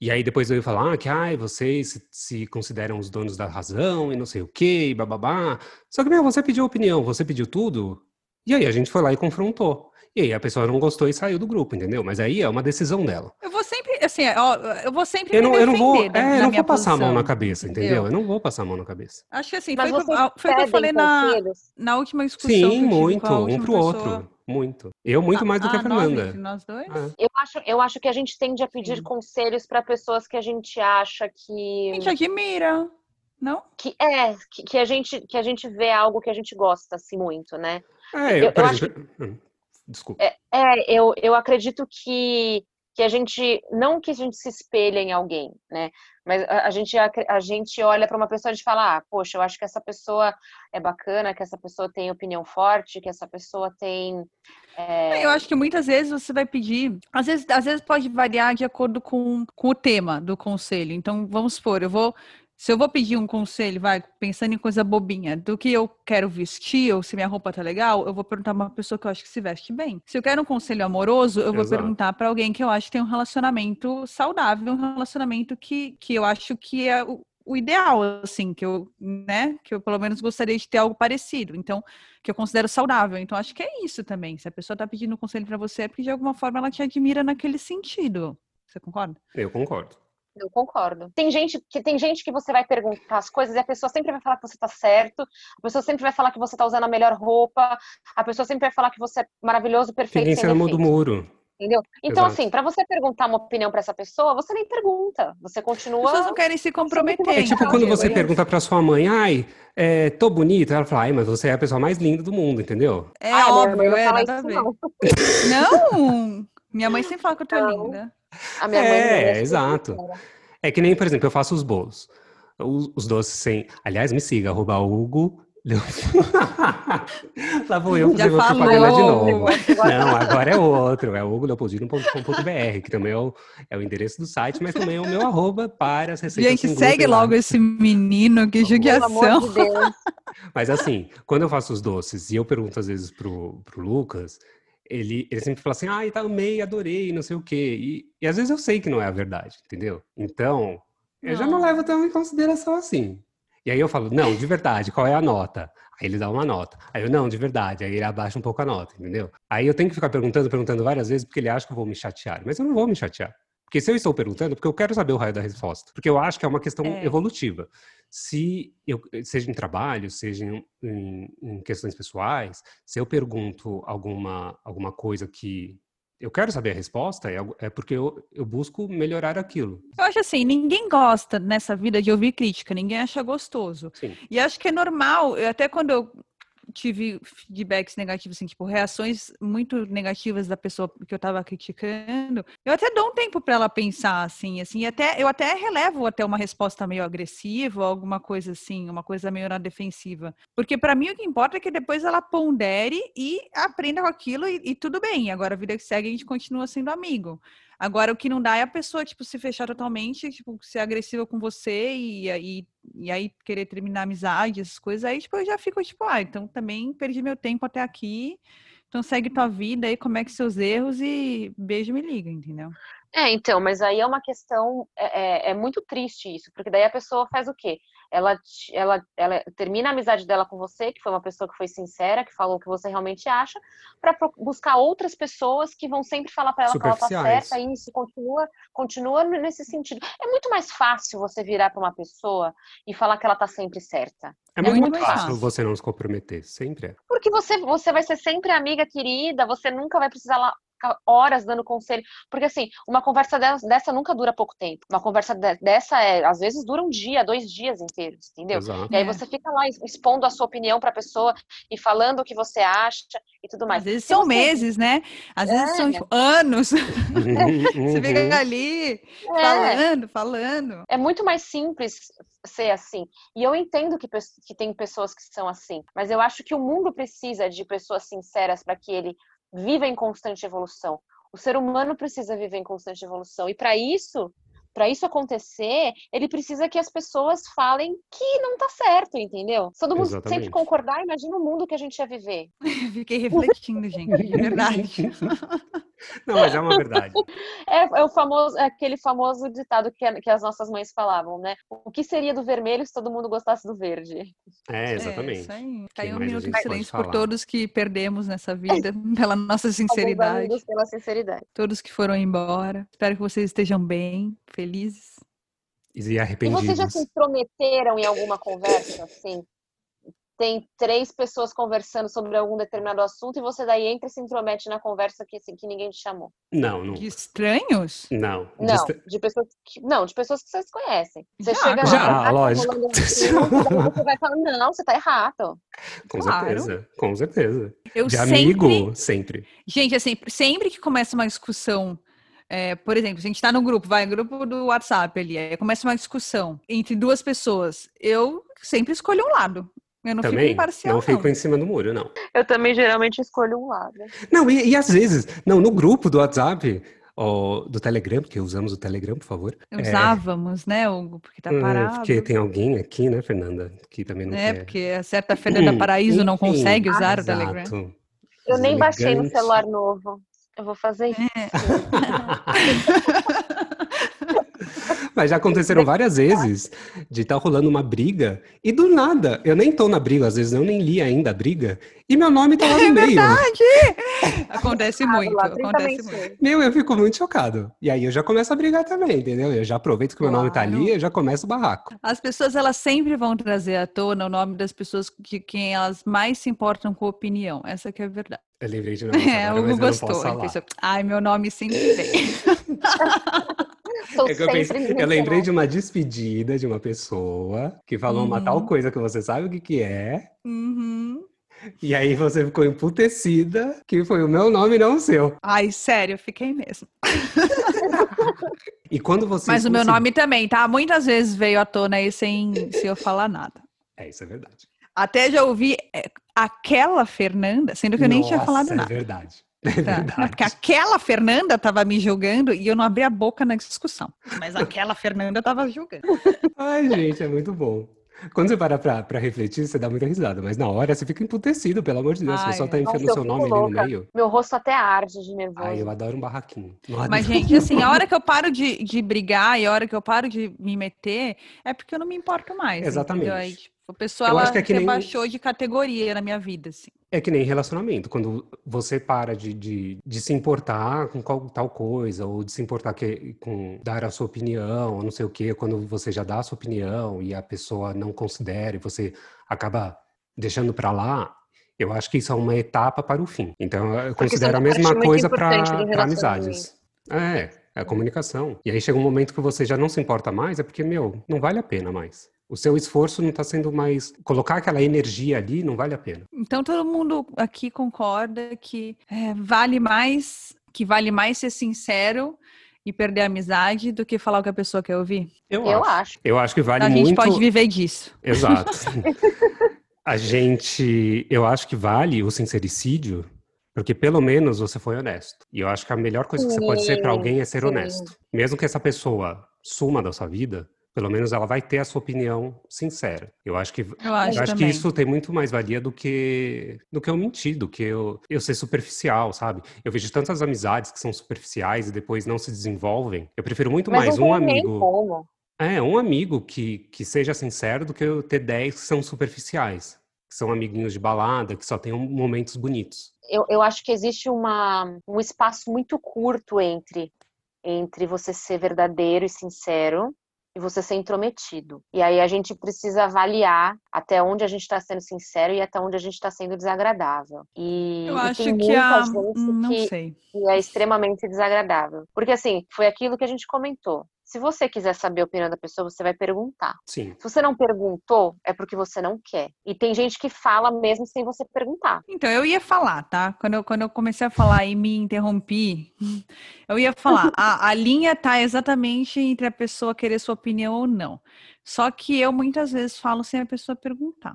E aí depois veio falar ah, que, ai, vocês se, se consideram os donos da razão e não sei o quê, e bababá. Só que, meu, você pediu opinião, você pediu tudo. E aí a gente foi lá e confrontou. E aí a pessoa não gostou e saiu do grupo, entendeu? Mas aí é uma decisão dela. Eu vou sempre, assim, ó, eu vou sempre Eu me não, eu não vou, é, eu não vou passar a mão na cabeça, entendeu? entendeu? Eu não vou passar a mão na cabeça. Acho que assim, Mas foi, o que eu- foi que pedem falei na, na última discussão que Sim, a muito, um pro pessoa. outro. Muito. Eu muito mais do que a Ah, nós, Fernanda. entre nós dois? É. Eu acho, eu acho que a gente tende a pedir Sim. conselhos para pessoas que a gente acha A que, gente admira, não? que é, que, que a gente que a gente vê algo que a gente gosta assim muito, né? É, Eu- eu, por eu acho exemplo. Desculpa. É, é, eu, eu acredito que, que a gente, não que a gente se espelha em alguém, né? Mas a, a gente, acre- a gente olha para uma pessoa e a gente fala, ah, poxa, eu acho que essa pessoa é bacana, que essa pessoa tem opinião forte, que essa pessoa tem. é, Eu acho que muitas vezes você vai pedir, às vezes, às vezes pode variar de acordo com, com o tema do conselho. Então, vamos supor, eu vou, se eu vou pedir um conselho, vai, pensando em coisa bobinha, do que eu quero vestir, ou se minha roupa tá legal, eu vou perguntar pra uma pessoa que eu acho que se veste bem. Se eu quero um conselho amoroso, eu vou Exato. perguntar pra alguém que eu acho que tem um relacionamento saudável, um relacionamento que, que eu acho que é o, o ideal, assim, que eu, né, que eu pelo menos gostaria de ter algo parecido. Então, que eu considero saudável. Então, acho que é isso também. Se a pessoa tá pedindo um conselho pra você, é porque de alguma forma ela te admira naquele sentido. Você concorda? Eu concordo. Eu concordo. Tem gente que tem gente que você vai perguntar as coisas e a pessoa sempre vai falar que você tá certo, a pessoa sempre vai falar que você tá usando a melhor roupa, a pessoa sempre vai falar que você é maravilhoso, perfeito, em sem do muro. Entendeu? Então, Exato. assim, para você perguntar uma opinião para essa pessoa, você nem pergunta. Você As continua. pessoas não querem se comprometer. É tipo Então, quando você pergunta pra sua mãe, ai, é, tô bonita. Ela fala, ai, mas você é a pessoa mais linda do mundo, entendeu? É Ah, minha mãe óbvio, não é fala nada a isso, ver. não. Não! Minha mãe sempre fala que eu tô Não. linda. A minha mãe É, é exato. É que nem, por exemplo, eu faço os bolos. Os, os doces sem. Aliás, me siga, arroba Hugo. Lá vou eu Já fazer uma falou. propaganda de novo. Não, agora é outro. É hugoleopoldino.com.br, que também é o, é o endereço do site, mas também é o meu arroba para as receitas Gente, segue glúten lá. logo esse menino, que judiação. de. Mas assim, quando eu faço os doces e eu pergunto às vezes pro, pro Lucas, ele, ele sempre fala assim, ai, tá amei, adorei, não sei o quê. E, e às vezes eu sei que não é a verdade, entendeu? Então, eu já não Não. levo tão em consideração assim. E aí eu falo, não, de verdade, qual é a nota? Aí ele dá uma nota. Aí eu, não, de verdade. Aí ele abaixa um pouco a nota, entendeu? Aí eu tenho que ficar perguntando, perguntando várias vezes, porque ele acha que eu vou me chatear. Mas eu não vou me chatear. Porque se eu estou perguntando, é porque eu quero saber o raio da resposta. Porque eu acho que é uma questão É. evolutiva. Se eu, seja em trabalho, seja em, em- em questões pessoais, se eu pergunto alguma, alguma coisa que eu quero saber a resposta, é, é porque eu, eu busco melhorar aquilo. Eu acho assim, ninguém gosta nessa vida de ouvir crítica, ninguém acha gostoso. Sim. E acho que é normal, eu- até quando eu tive feedbacks negativos, assim, tipo, reações muito negativas da pessoa que eu tava criticando, eu até dou um tempo para ela pensar, assim, assim, até, eu até relevo até uma resposta meio agressiva, alguma coisa assim, uma coisa meio na defensiva. Porque para mim o que importa é que depois ela pondere e aprenda com aquilo e, e tudo bem. Agora a vida que segue a gente continua sendo amigo. Agora, o que não dá é a pessoa, tipo, se fechar totalmente, tipo, ser agressiva com você e, e, e aí querer terminar amizade, essas coisas. Aí, tipo, eu já fico, tipo, ah, então também perdi meu tempo até aqui. Então segue tua vida aí, comete seus erros e beijo me liga, entendeu? É, então, mas aí é uma questão, é, é, é, muito triste isso, porque daí a pessoa faz o quê? Ela, ela, ela termina a amizade dela com você, que foi uma pessoa que foi sincera, que falou o que você realmente acha, para buscar outras pessoas que vão sempre falar para ela que ela tá certa, e isso continua, continua nesse sentido. É muito mais fácil você virar para uma pessoa e falar que ela tá sempre certa. É, é muito, muito fácil, fácil você não se comprometer, sempre é. Porque você, você vai ser sempre amiga querida, você nunca vai precisar lá ficar horas dando conselho. Porque, assim, uma conversa dessa nunca dura pouco tempo. Uma conversa dessa, é, às vezes, dura um dia, dois dias inteiros, entendeu? Exato. E aí é. você fica lá expondo a sua opinião para a pessoa e falando o que você acha e tudo mais. Às vezes são você... meses, né? Às é. vezes são tipo, anos. você fica uhum. ali é. falando, falando. É muito mais simples ser assim. E eu entendo que, que tem pessoas que são assim, mas eu acho que o mundo precisa de pessoas sinceras para que ele viva em constante evolução. O ser humano precisa viver em constante evolução. E para isso, para isso acontecer, ele precisa que as pessoas falem que não tá certo, entendeu? Se todo mundo Exatamente. sempre concordar, imagina o mundo que a gente ia viver. Fiquei refletindo, gente, é verdade. Não, mas é uma verdade. É, é o famoso, é aquele famoso ditado que, que as nossas mães falavam, né? O que seria do vermelho se todo mundo gostasse do verde? É, exatamente. É, isso aí. Caiu tá um minuto de silêncio por todos que perdemos nessa vida, pela nossa sinceridade. pela sinceridade. Todos que foram embora. Espero que vocês estejam bem, felizes. E arrependidos. E vocês já se intrometeram em alguma conversa, assim? tem três pessoas conversando sobre algum determinado assunto e você daí entra e se intromete na conversa que, assim, que ninguém te chamou. Não, não. De estranhos? Não. Não, de, de pessoas que, não, de pessoas que vocês conhecem. Você já, chega já, lá, lógico. você vai falar, não, você tá errado. Com claro. certeza, com certeza. Eu de sempre, amigo, sempre. Gente, assim, sempre que começa uma discussão é, por exemplo, a gente está no grupo, vai, grupo do WhatsApp ali, aí começa uma discussão entre duas pessoas. Eu sempre escolho um lado. Eu não também, fico imparcial. Não, não fico em cima do muro, não. Eu também geralmente escolho um lado. Não, e, e às vezes, não, no grupo do WhatsApp, ou do Telegram, porque usamos o Telegram, por favor. É. Usávamos, é... né, Hugo? Porque tá hum, parado. Porque tem alguém aqui, né, Fernanda, que também não é, quer. porque a certa Fernanda Paraíso não consegue usar ah, o Telegram. Eu nem baixei no celular novo. Eu vou fazer isso. É. Mas já aconteceram várias vezes de estar tá rolando uma briga e do nada, eu nem tô na briga, às vezes eu nem li ainda a briga, e meu nome tá lá no é meio. Verdade! Acontece muito, acontece muito. Meu, eu fico muito chocado. E aí eu já começo a brigar também, entendeu? Eu já aproveito que meu claro. nome tá ali e já começo o barraco. As pessoas, elas sempre vão trazer à tona o nome das pessoas que quem elas mais se importam com a opinião. Essa que é a verdade. Eu lembrei de um negócio é, agora, o gostou. Pensou, Ai, meu nome sempre vem. é que eu, pensei, eu lembrei de uma despedida de uma pessoa que falou uhum. uma tal uhum. coisa que você sabe o que que é. Uhum. E aí você ficou emputecida que foi o meu nome, não o seu. Ai, sério, fiquei mesmo. e quando você. Mas o meu nome também, tá? Muitas vezes veio à tona aí sem, sem eu falar nada. É, isso é verdade. Até já ouvi é, aquela Fernanda, sendo que eu nem tinha falado é nada. É verdade. É tá. Não, porque aquela Fernanda estava me julgando e eu não abri a boca na discussão. Mas aquela Fernanda estava julgando. Ai, gente, é muito bom. Quando você para pra, pra, refletir, você dá muita risada, mas na hora você fica emputecido, pelo amor de Deus. Ai, você só tá enfiando o seu nome louca. ali no meio. Meu rosto até arde de nervoso. Ai, eu adoro um barraquinho. Mas, gente, assim, a hora que eu paro de, de brigar e a hora que eu paro de me meter, é porque eu não me importo mais. Exatamente. Aí, tipo, a pessoa ela que é que nem... de categoria na minha vida, assim. É que nem relacionamento. Quando você para de, de, de se importar com qual, tal coisa, ou de se importar que, com dar a sua opinião, ou não sei o quê, quando você já dá a sua opinião e a pessoa não considera e você acaba deixando para lá, eu acho que isso é uma etapa para o fim. Então, eu Porque considero a mesma coisa para amizades. É, é a comunicação. E aí chega um momento que você já não se importa mais, é porque, meu, não vale a pena mais. O seu esforço não está sendo mais. Colocar aquela energia ali não vale a pena. Então todo mundo aqui concorda que é, vale mais, que vale mais ser sincero e perder a amizade do que falar o que a pessoa quer ouvir? Eu, eu acho. acho. Eu acho que vale a muito. A gente pode viver disso. Exato. a gente. Eu acho que vale o sincericídio porque pelo menos você foi honesto. E eu acho que a melhor coisa que você pode ser para alguém é ser sim. honesto. Mesmo que essa pessoa suma da sua vida, pelo menos ela vai ter a sua opinião sincera. Eu acho que eu acho, eu acho que isso tem muito mais valia do que do que eu mentir, do que eu, eu ser superficial, sabe? Eu vejo tantas amizades que são superficiais e depois não se desenvolvem. Eu prefiro muito Mas mais não um amigo. como. É, um amigo que, que seja sincero do que eu ter 10 que são superficiais. Que são amiguinhos de balada, que só tem momentos bonitos. Eu, eu acho que existe uma, um espaço muito curto entre, entre você ser verdadeiro e sincero e você ser intrometido. E aí a gente precisa avaliar até onde a gente está sendo sincero e até onde a gente está sendo desagradável. E, Eu e acho tem que a... gente Não que, sei. que é extremamente desagradável. Porque assim, foi aquilo que a gente comentou. Se você quiser saber a opinião da pessoa, você vai perguntar. Sim. Se você não perguntou, é porque você não quer. E tem gente que fala mesmo sem você perguntar. Então, eu ia falar, tá? Quando eu, quando eu comecei a falar e me interrompi, eu ia falar, a, a linha tá exatamente entre a pessoa querer sua opinião ou não. Só que eu muitas vezes falo sem a pessoa perguntar.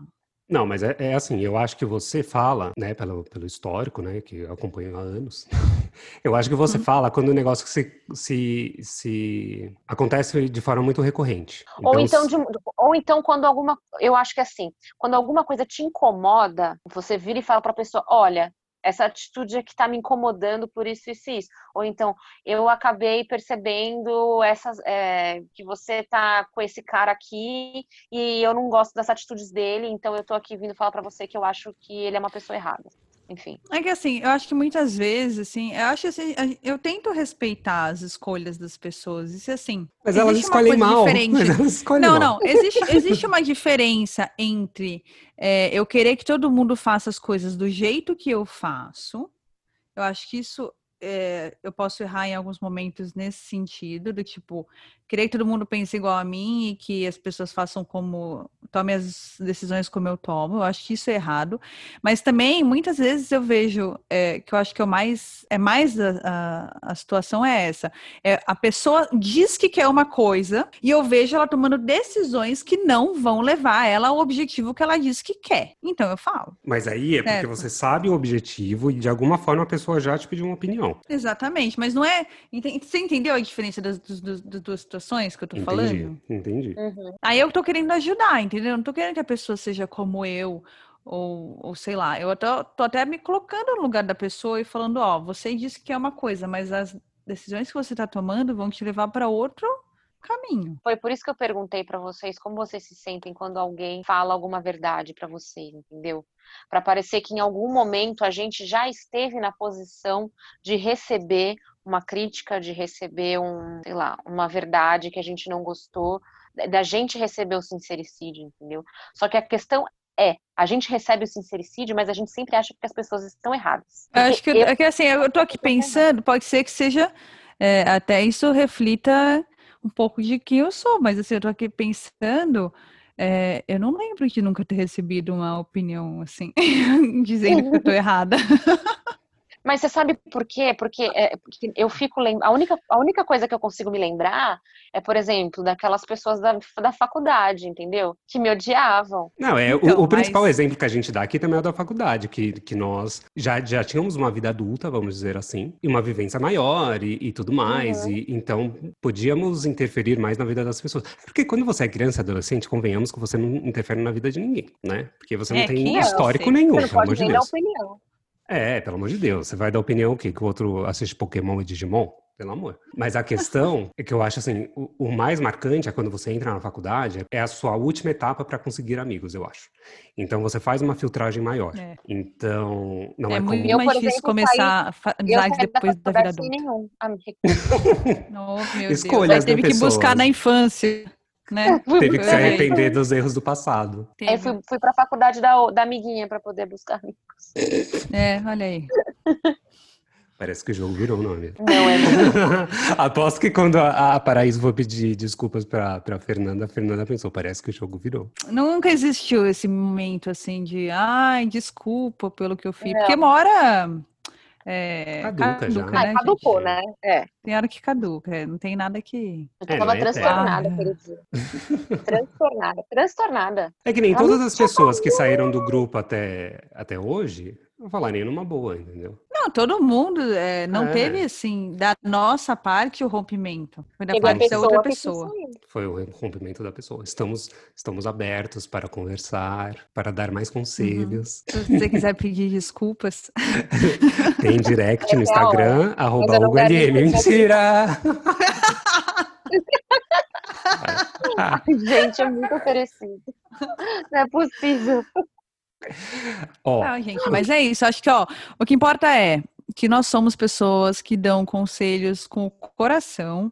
Não, mas é, é, assim, eu acho que você fala, né, pelo, pelo histórico, né, que eu acompanho há anos, eu acho que você Uhum. fala quando o negócio se, se, se acontece de forma muito recorrente. Ou então, se- de- ou então quando alguma, eu acho que assim, quando alguma coisa te incomoda, você vira e fala para a pessoa, olha, essa atitude aqui tá me incomodando por isso, isso e isso. Ou então, eu acabei percebendo essas, é, que você tá com esse cara aqui e eu não gosto das atitudes dele, então eu tô aqui vindo falar para você que eu acho que ele é uma pessoa errada. Enfim. É que assim, eu acho que muitas vezes, assim, eu acho assim, eu tento respeitar as escolhas das pessoas. Isso assim. Mas elas escolhem coisa mal. elas escolhem Não, mal. não. Existe, existe uma diferença entre é, eu querer que todo mundo faça as coisas do jeito que eu faço. Eu acho que isso é, eu posso errar em alguns momentos nesse sentido, do tipo, querer que todo mundo pense igual a mim e que as pessoas façam como tomem as decisões como eu tomo. Eu acho que isso é errado. Mas também, muitas vezes eu vejo é, que eu acho que é mais é mais a, a, a situação é essa. É, a pessoa diz que quer uma coisa e eu vejo ela tomando decisões que não vão levar ela ao objetivo que ela diz que quer. Então eu falo. Mas aí é porque Certo. você sabe o objetivo e de alguma forma a pessoa já te pediu uma opinião. Exatamente, mas não é. Você entendeu a diferença das duas situações que eu tô Entendi, falando? entendi. Uhum. Aí eu tô querendo ajudar, entendeu? Eu Não tô querendo que a pessoa seja como eu, ou, ou sei lá. Eu tô, tô até me colocando no lugar da pessoa e falando: ó, você disse que é uma coisa, mas as decisões que você tá tomando vão te levar para outro caminho. Foi por isso que eu perguntei para vocês como vocês se sentem quando alguém fala alguma verdade para vocês, entendeu? Para parecer que em algum momento a gente já esteve na posição de receber uma crítica, de receber um, sei lá, uma verdade que a gente não gostou, da- gente receber o sincericídio, entendeu? Só que a questão é, a gente recebe o sincericídio, mas a gente sempre acha que as pessoas estão erradas. Eu acho que, Porque é que assim, eu tô aqui pensando, pode ser que seja, é, até isso reflita um pouco de quem eu sou, mas assim, eu tô aqui pensando, é, eu não lembro de nunca ter recebido uma opinião assim, dizendo que eu tô errada. Mas você sabe por quê? Porque, é, porque eu fico lem... a única a única coisa que eu consigo me lembrar é, por exemplo, daquelas pessoas da, da faculdade, entendeu? Que me odiavam. Não, é o- Então, o, principal mas- exemplo que a gente dá aqui também é o da faculdade, que, que nós já, já tínhamos uma vida adulta, vamos dizer assim, e uma vivência maior e, e tudo mais, Uhum. e então podíamos interferir mais na vida das pessoas. Porque quando você é criança e adolescente, convenhamos que você não interfere na vida de ninguém, né? Porque você não É, tem é histórico nenhum, Você não pelo amor pode de Deus. opinião. É, pelo amor de Deus. Você vai dar opinião o quê? Que o outro assiste Pokémon e Digimon? Pelo amor. Mas a questão é que eu acho assim, o, o mais marcante é quando você entra na faculdade, é a sua última etapa para conseguir amigos, eu acho. Então você faz uma filtragem maior. É. Então, não é, é muito comum. Eu, mais difícil exemplo, começar Eu amizade saí da depois da vida adulta. nenhum. Oh, meu Deus, Escolhas aí teve da que buscar pessoa. na infância, né? Teve que se arrepender dos erros do passado. Aí eu fui, fui pra faculdade da, da amiguinha pra poder buscar amigos. É, olha aí. Parece que o jogo virou o nome. Não é Aposto que quando a, a Paraíso for pedir desculpas pra, pra Fernanda, a Fernanda pensou, parece que o jogo virou. Nunca existiu esse momento assim de ai, desculpa pelo que eu fiz. Não. Porque uma hora é, Caduca já. né, Ai, caducou, gente? né? É. Tem hora que caduca, é, não tem nada que. Eu tava é transtornada eterno. aquele dia. transtornada, transtornada. É que nem Ah, todas as pessoas que saíram do grupo até, até hoje falaria numa boa, entendeu? Não, todo mundo é, não É. teve assim, da nossa parte o rompimento. Foi da a parte da outra pessoa. Foi o rompimento da pessoa. Estamos, estamos abertos para conversar, para dar mais conselhos. Se você quiser pedir desculpas, Tem direct no é. Instagram, arroba Mas eu não Hugo quero LM. dizer que- Mentira! Gente, é muito oferecido. Não é possível. Ó, Ah, gente, mas é isso. Acho que, ó, o que importa é que nós somos pessoas que dão conselhos com o coração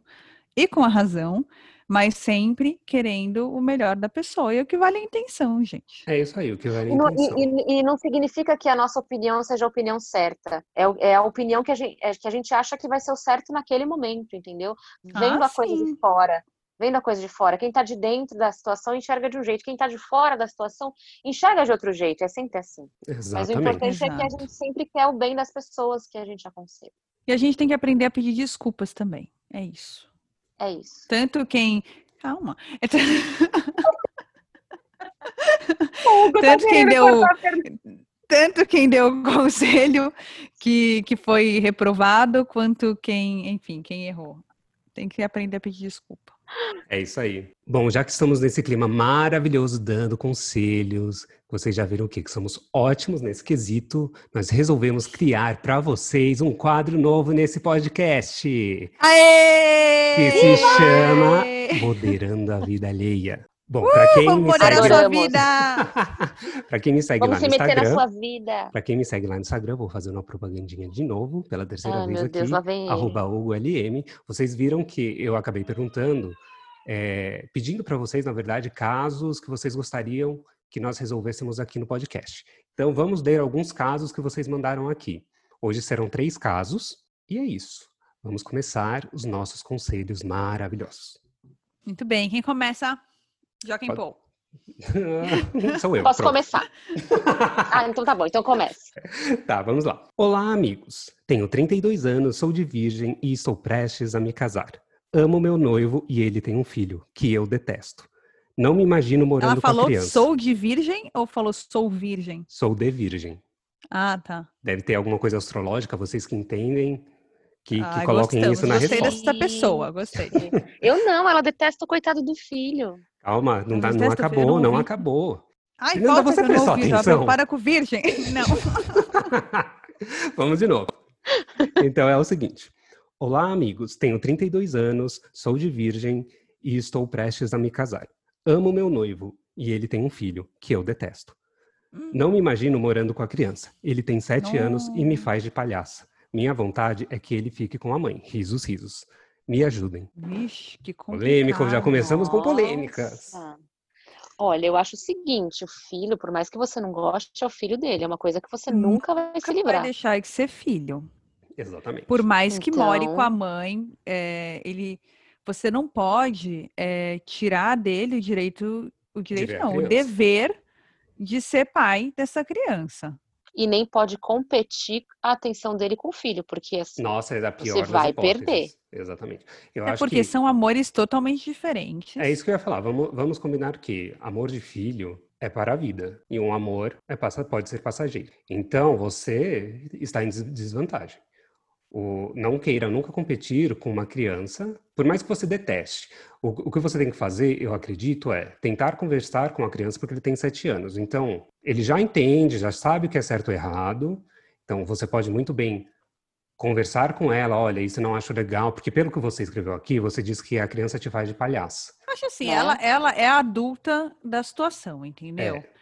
e com a razão, mas sempre querendo o melhor da pessoa. E o que vale é a intenção, gente. é isso aí, o que vale a E não, intenção. e- e- e não significa que a nossa opinião seja a opinião certa. É, é a opinião que a, gente, é que a gente acha que vai ser o certo naquele momento, entendeu? Vendo Ah, a coisa de fora. Vendo a coisa de fora. Quem tá de dentro da situação enxerga de um jeito. Quem tá de fora da situação enxerga de outro jeito. É sempre assim. Mas o Exatamente. importante é que a Exato. gente sempre quer o bem das pessoas que a gente aconselha. E a gente tem que aprender a pedir desculpas também. É isso. É isso. Tanto quem. Calma. É Hugo, Tanto quem deu-. Tanto quem deu o conselho que, que foi reprovado, quanto quem, enfim, quem errou. Tem que aprender a pedir desculpa. É isso aí. Bom, já que estamos nesse clima maravilhoso dando conselhos, vocês já viram o quê? Que somos ótimos nesse quesito, nós resolvemos criar para vocês um quadro novo nesse podcast, Aê! que se chama Moderando a Vida Alheia. Bom, para quem Vamos me moderar a segue, sua Adoramos. vida! para quem me segue Vamos lá se no meter na Instagram, sua vida. para quem me segue lá no Instagram, vou fazer uma propagandinha de novo, pela terceira Ai, vez meu aqui. Deus, lá vem ele. arroba HugoLM. Vocês viram que eu acabei perguntando, é, pedindo para vocês, na verdade, casos que vocês gostariam que nós resolvêssemos aqui no podcast. Então, vamos ler alguns casos que vocês mandaram aqui. Hoje serão três casos, e é isso. Vamos começar os nossos conselhos maravilhosos. Muito bem, quem começa? Joaquim Pode- Paul. Sou eu. Posso pronto. começar? Ah, então tá bom. Então comece. Tá, vamos lá. Olá, amigos. Tenho 32 anos, sou de virgem e estou prestes a me casar. Amo meu noivo e ele tem um filho, que eu detesto. Não me imagino morando Ela com a falou criança. sou de virgem ou falou sou virgem? Sou de virgem. Ah, tá. Deve ter alguma coisa astrológica, vocês que entendem, que, que Ah, coloquem gostamos. isso na Gostei resposta. dessa pessoa, gostei. Eu não, ela detesta o coitado do filho. Calma, não, dá, não acabou, não não acabou. Ai, Fernanda, volta você não prestou ouvi, atenção? Para com virgem. Não. Vamos de novo. Então é o seguinte. Olá, amigos. Tenho 32 anos, sou de virgem e estou prestes a me casar. Amo meu noivo e ele tem um filho, que eu detesto. Hum. Não me imagino morando com a criança. Ele tem sete anos e me Não. faz de palhaça. Minha vontade é que ele fique com a mãe. Risos, risos. Me ajudem. Vixe, que Polêmico, já começamos com polêmicas. Nossa. Olha, eu acho o seguinte, o filho, por mais que você não goste, é o filho dele. É uma coisa que você nunca vai se Nunca vai livrar. deixar de ser filho. Exatamente. Por mais que more Então- com a mãe, é, ele, você não pode é, tirar dele o direito, o direito não, o criança. dever de ser pai dessa criança. E nem pode competir a atenção dele com o filho, porque assim, Nossa, é das vai hipóteses. perder. Exatamente. Eu É acho porque que... são amores totalmente diferentes. É isso que eu ia falar. Vamos, vamos combinar que amor de filho é para a vida e um amor é passa- pode ser passageiro. Então você está em des- desvantagem. O, não queira nunca competir com uma criança, por mais que você deteste. O, o que você tem que fazer, eu acredito, é tentar conversar com a criança porque ele tem sete anos. Então ele já entende, já sabe o que é certo ou errado. Então você pode muito bem conversar com ela, olha, isso eu não acho legal, porque pelo que você escreveu aqui, você diz que a criança te faz de palhaça. Eu acho assim, Né? ela, ela é a adulta da situação, entendeu? É.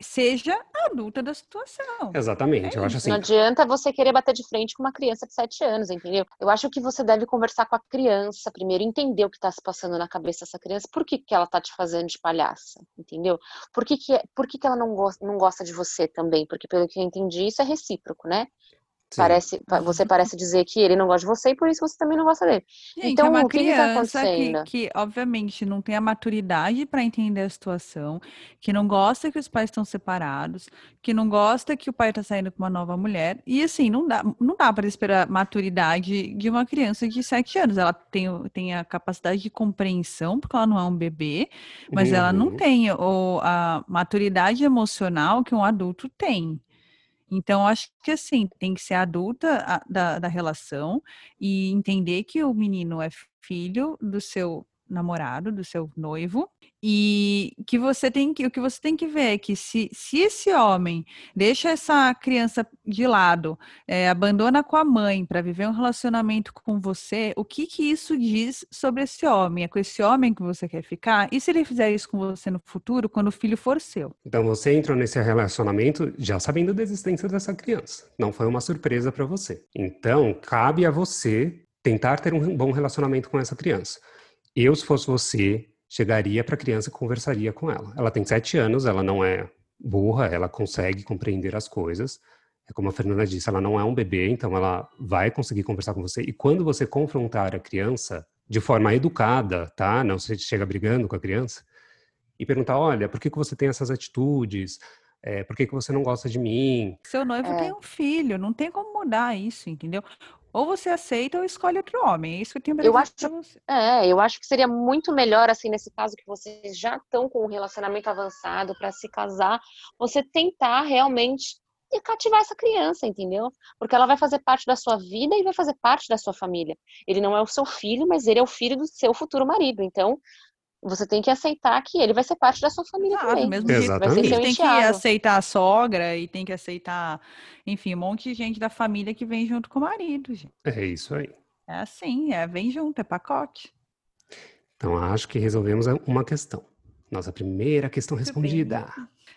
Seja a adulta da situação. Exatamente, É eu acho assim. não adianta você querer bater de frente com uma criança de 7 anos, entendeu? Eu acho que você deve conversar com a criança primeiro, entender o que está se passando na cabeça dessa criança, por que, que ela tá te fazendo de palhaça, entendeu? Por que, que, por que, que ela não gosta, não gosta de você também? Porque pelo que eu entendi, isso é recíproco, né? Sim. Parece, pa- você parece dizer que ele não gosta de você e por isso você também não gosta dele. Gente, Então, é uma o que que tá criança que, que, obviamente, não tem a maturidade para entender a situação, que não gosta que os pais estão separados, que não gosta que o pai está saindo com uma nova mulher. E assim, não dá, não dá para esperar maturidade de uma criança de sete anos. Ela tem, tem a capacidade de compreensão, porque ela não é um bebê, mas ela não Uhum. tem o, a maturidade emocional que um adulto tem. Então, acho que assim, tem que ser adulta a- da, da relação e entender que o menino é filho do seu namorado, do seu noivo, e que você tem que, o que você tem que ver é que se, se esse homem deixa essa criança de lado, eh, abandona com a mãe para viver um relacionamento com você, o que que isso diz sobre esse homem? É com esse homem que você quer ficar? E se ele fizer isso com você no futuro, quando o filho for seu? Então você entrou nesse relacionamento já sabendo da existência dessa criança. Não foi uma surpresa para você. Então, cabe a você tentar ter um bom relacionamento com essa criança. Eu, se fosse você, chegaria para a criança e conversaria com ela. Ela tem sete anos, ela não é burra, ela consegue compreender as coisas. É como a Fernanda disse, ela não é um bebê, então ela vai conseguir conversar com você. E quando você confrontar a criança de forma educada, tá? Não se chega brigando com a criança, e perguntar, olha, por que, que você tem essas atitudes? É, por que, que você não gosta de mim? Seu noivo É. tem um filho, não tem como mudar isso, entendeu? Ou você aceita ou escolhe outro homem. É isso que eu tenho pra Eu acho- pra você. É, eu acho que seria muito melhor, assim, nesse caso que vocês já estão com um relacionamento avançado para se casar, você tentar realmente e cativar essa criança, entendeu? Porque ela vai fazer parte da sua vida e vai fazer parte da sua família. Ele não é o seu filho, mas ele é o filho do seu futuro marido. Então, você tem que aceitar que ele vai ser parte da sua família Claro, também. do mesmo Exatamente. Vai ser tem que aceitar a sogra e tem que aceitar, enfim, um monte de gente da família que vem junto com o marido, gente. É isso aí. É assim, é, vem junto, é pacote. Então, acho que resolvemos uma questão. Nossa primeira questão Muito bem. respondida.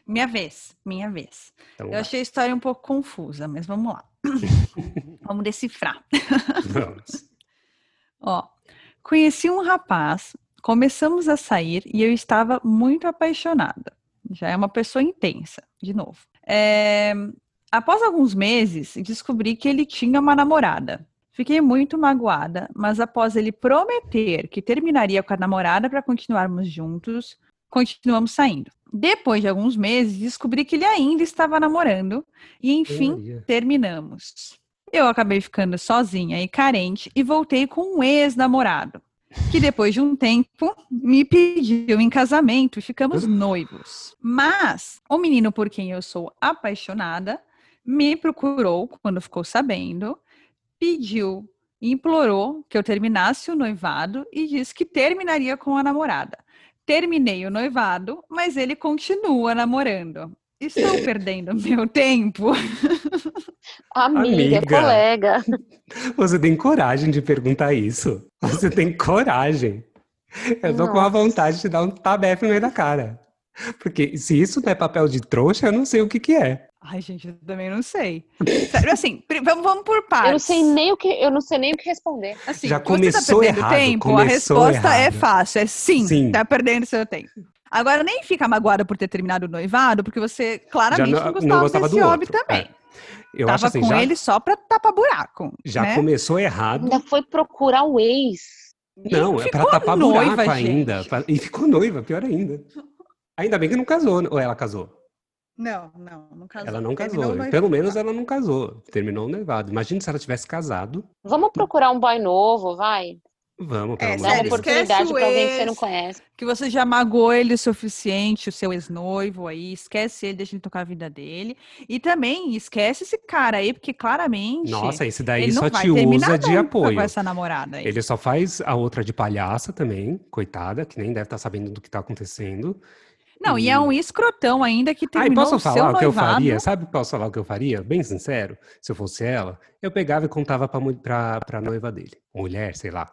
Minha vez, minha vez. Então, Eu vai. achei a história um pouco confusa, mas vamos lá. vamos decifrar. vamos. Ó, conheci um rapaz, começamos a sair e eu estava muito apaixonada. Já é uma pessoa intensa, de novo. É, após alguns meses, descobri que ele tinha uma namorada. Fiquei muito magoada, mas após ele prometer que terminaria com a namorada para continuarmos juntos, continuamos saindo. Depois de alguns meses, descobri que ele ainda estava namorando e, enfim, Maria. terminamos. Eu acabei ficando sozinha e carente e voltei com um ex-namorado, que depois de um tempo me pediu em casamento e ficamos noivos. Mas o menino por quem eu sou apaixonada me procurou quando ficou sabendo, pediu, implorou que eu terminasse o noivado e disse que terminaria com a namorada. Terminei o noivado, mas ele continua namorando. Estou perdendo meu tempo. Amiga, Amiga. colega. Você tem coragem de perguntar isso? Você tem coragem. Eu tô com a Nossa. vontade de dar um tabefe no meio da cara. Porque se isso não é papel de trouxa, eu não sei o que que é. Ai, gente, eu também não sei. Sério, assim, vamos, vamos por partes. Eu não sei nem o que, eu não sei nem o que responder. Assim, Já que você começou tá perdendo errado, tempo, a começou resposta é errado. fácil, é sim, Sim. tá perdendo seu tempo. Agora, nem fica magoada por ter terminado o noivado, porque você claramente não- não, não gostava, gostava desse homem outro, também. é. Eu Tava acho assim, com já, ele só pra tapar buraco, já né? começou errado. Ainda foi procurar o ex. Não, é pra tapar noiva, buraco gente. ainda. E ficou noiva, pior ainda. Ainda bem que não casou, ou ela casou? Não, não, não casou. Ela não Terminou casou. Pelo menos ela não casou. Terminou o noivado. Imagina se ela tivesse casado. Vamos procurar um boy novo, vai. Vamos, pelo É, amor sério, oportunidade pra alguém que você não conhece. Que você já magoou ele o suficiente, o seu ex-noivo aí, esquece ele, deixa ele tocar a vida dele. E também esquece esse cara aí, porque claramente Nossa, esse daí só te usa de apoio. com essa namorada aí. Ele só faz a outra de palhaça também, coitada, que nem deve estar sabendo do que tá acontecendo. Não, e é um escrotão ainda que e terminou posso o seu falar o que eu noivado. faria? Sabe posso falar o que eu faria? Bem sincero, se eu fosse ela, eu pegava e contava pra, pra, pra noiva dele. Mulher, sei lá.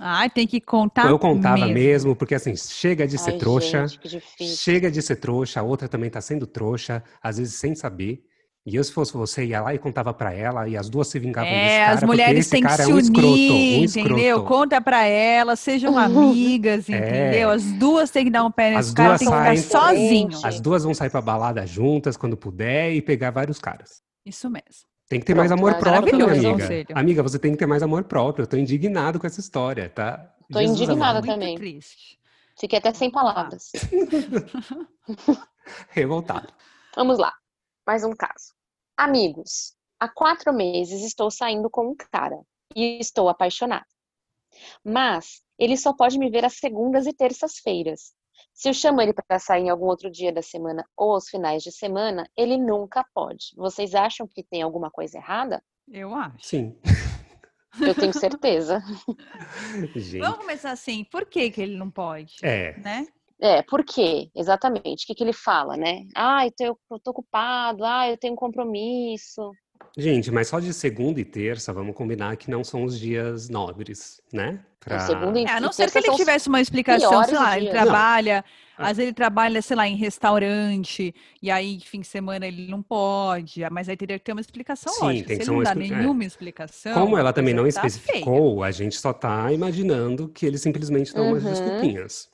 Ai, tem que contar eu contava mesmo. mesmo. porque assim, chega de ser Ai, trouxa, gente, que difícil. chega de ser trouxa, a outra também tá sendo trouxa, às vezes sem saber. E eu, se fosse você, ia lá e contava pra ela, e as duas se vingavam desse É, cara, as porque mulheres esse têm que cara se é um escroto, um unir, escroto. entendeu? Conta pra elas, sejam amigas, entendeu? As duas têm que dar um pé É. As nesse cara, duas tem que ficar sozinho. As duas vão sair pra balada juntas quando puder e pegar vários caras. Isso mesmo. Tem que ter mais Pronto, amor mas próprio, minha amiga. conselho. Amiga, você tem que ter mais amor próprio. Eu tô indignado com essa história, tá? Tô Jesus indignada. Muito também. triste. Fiquei até sem palavras. Revoltado. Vamos lá. Mais um caso. Amigos, há quatro meses estou saindo com um cara e estou apaixonada. Mas ele só pode me ver às segundas e terças-feiras. Se eu chamo ele para sair em algum outro dia da semana ou aos finais de semana, ele nunca pode. Vocês acham que tem alguma coisa errada? Eu acho. Sim. Eu tenho certeza. Gente. Vamos começar assim. Por que, que ele não pode? É, Né? É, por quê? Exatamente. O que, que ele fala, né? Ah, eu tô, eu tô ocupado, ah, eu tenho um compromisso. Gente, mas só de segunda e terça, vamos combinar que não são os dias nobres, né? É, segunda e- É, a não ser que ele tivesse uma explicação, sei lá, ele dias. trabalha, Não. às vezes ele trabalha, sei lá, em restaurante, e aí fim de semana ele não pode, mas aí teria que ter uma explicação Sim, lógica. tem Se que ele não dá expli- é. nenhuma explicação, Como ela também não tá feia. especificou, a gente só tá imaginando que eles simplesmente umas Uhum. desculpinhas.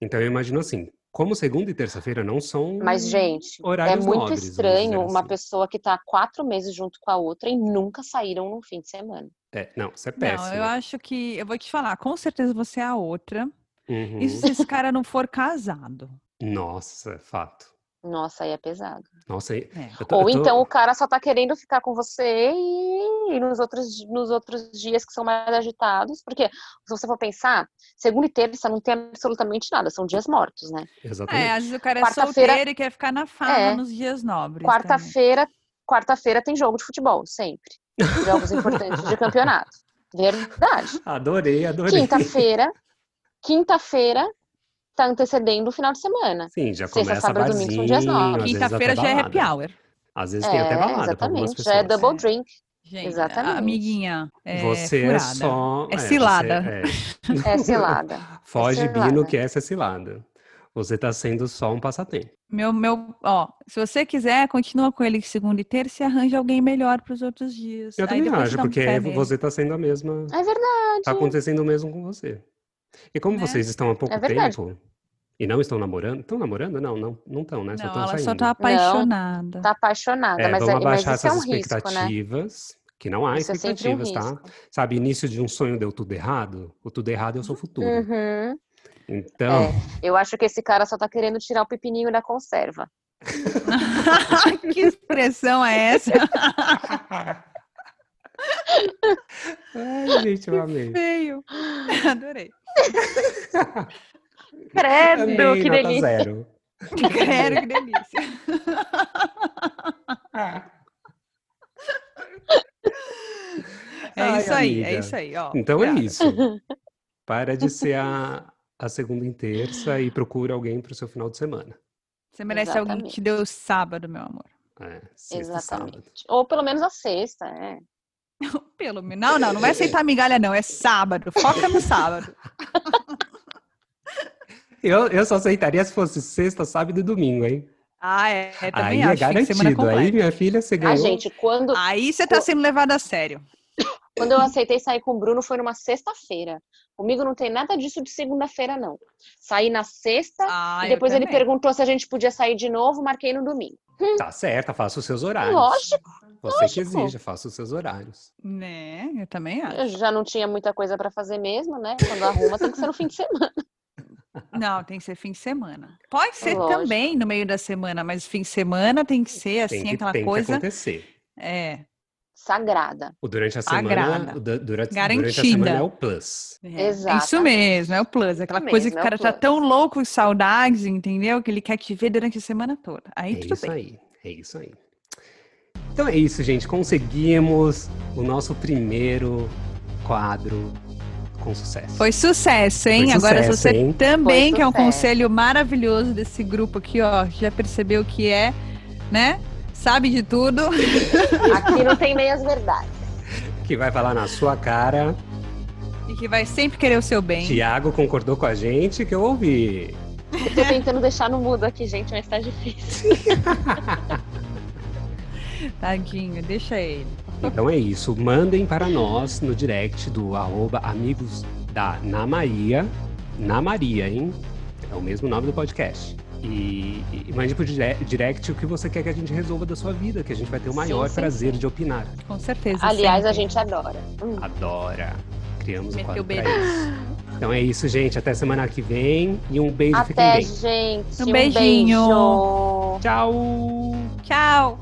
Então eu imagino assim, como segunda e terça-feira não são Mas, gente, é muito nobres, estranho dizer uma assim. pessoa que tá há quatro meses junto com a outra e nunca saíram no fim de semana. É, não, isso é Não, péssimo. eu acho que, eu vou te falar, com certeza você é a outra, Uhum. isso se esse cara não for casado. Nossa, fato. Nossa, aí é pesado. Nossa, e- É. tô- Ou tô- então o cara só tá querendo ficar com você e, e nos, outros, nos outros dias que são mais agitados, porque se você for pensar, segunda e terça não tem absolutamente nada, são dias mortos, né? É, Exatamente. às vezes o cara é Quarta-feira- solteiro e quer ficar na farra É. nos dias nobres. Quarta-feira, quarta-feira tem jogo de futebol, sempre. Jogos importantes de campeonato. Verdade. Adorei, adorei. Quinta-feira, quinta-feira tá antecedendo o final de semana. Sim, já Sexta, começa sábado, domingo são dias barzinho, vezes Quinta-feira já é happy hour. Às vezes tem até É, balada exatamente, já é double É. drink. Gente, Exatamente. amiguinha, é você furada. é só. É você cilada. é- É cilada. Foge, É Bino, cilada. que essa é cilada. Você tá sendo só um passatempo. Meu, meu, ó, se você quiser, continua com ele segunda e terça e arranja alguém melhor para os outros dias. Eu Aí também acho, porque você tá sendo a mesma. É verdade. Tá acontecendo o mesmo com você. E como Né? vocês estão há pouco É tempo e não estão namorando, estão namorando? Não, não, não estão, né? Só Não, estão ela saindo. só tá apaixonada. Tá apaixonada, É, mas, vamos é, mas abaixar isso é essas um risco, né? expectativas. Que não há Isso é sempre um expectativas, tá? risco. Sabe, início de um sonho deu tudo errado? O tudo errado é o seu futuro. Uhum. Então, É. Eu acho que esse cara só tá querendo tirar o pepininho da conserva. que expressão é essa? Ai, gente, eu amei. Feio. Adorei. Credo, Amei, que nota delícia. zero. Quero, que delícia. É Ai, isso aí, amiga. é isso aí, ó. Então é isso. Para de ser a, a segunda em terça e procura alguém para o seu final de semana. Você merece alguém que te deu sábado, meu amor. É, sexta, sábado. Exatamente. Ou pelo menos a sexta, é. Pelo menos. Não, não, não vai aceitar migalha, não. É sábado. Foca no sábado. Eu, eu só aceitaria se fosse sexta, sábado e domingo, hein? Ah, é. é Aí também é acho. Semana garantido. Aí, minha filha, você Ah, ganhou. gente, quando, Aí você tá sendo levado a sério. quando eu aceitei sair com o Bruno foi numa sexta-feira. Comigo não tem nada disso de segunda-feira, não. Saí na sexta Ah, e depois ele perguntou se a gente podia sair de novo, marquei no domingo. Tá certa, faça os seus horários. Lógico, Você que lógico. exija, faça os seus horários. Né, eu também acho. eu já não tinha muita coisa pra fazer mesmo, né? Quando arruma tem que ser no fim de semana. Não, tem que ser fim de semana. Pode ser Lógico. também no meio da semana, mas fim de semana tem que ser assim, tem que, aquela tem que coisa. acontecer. É, Sagrada. O durante a semana, Agrada. o du- durante, durante a Garantida. semana é o plus. é. Exatamente. Isso mesmo, é o plus. Aquela Isso coisa mesmo, que o é o cara tá tão louco de saudades, entendeu? Que ele quer te ver durante a semana toda. Aí É tudo isso bem. aí, é isso aí. Então é isso, gente. Conseguimos o nosso primeiro quadro com sucesso. Foi sucesso, hein? Foi Agora, sucesso, você hein? também Foi quer um conselho maravilhoso desse grupo aqui, ó, já percebeu que é, né? Sabe de tudo. Aqui não tem meias verdades. Que vai falar na sua cara. e que vai sempre querer o seu bem. Tiago concordou com a gente que eu ouvi. Eu tô tentando deixar no mudo aqui, gente, mas tá difícil. Tadinho, deixa ele. Então é isso. Mandem para nós no direct do arroba amigos da Na Maria. Na Maria, hein? É o mesmo nome do podcast. E, e mande pro direct o que você quer que a gente resolva da sua vida, que a gente vai ter o maior sim, sim, prazer sim. de opinar. Com certeza. Aliás, sempre. a gente adora. Hum. Adora. Criamos o quadro pra isso. Então é isso, gente. Até semana que vem. E um beijo. Até, gente. Um, um beijinho. Beijo. Tchau. Tchau.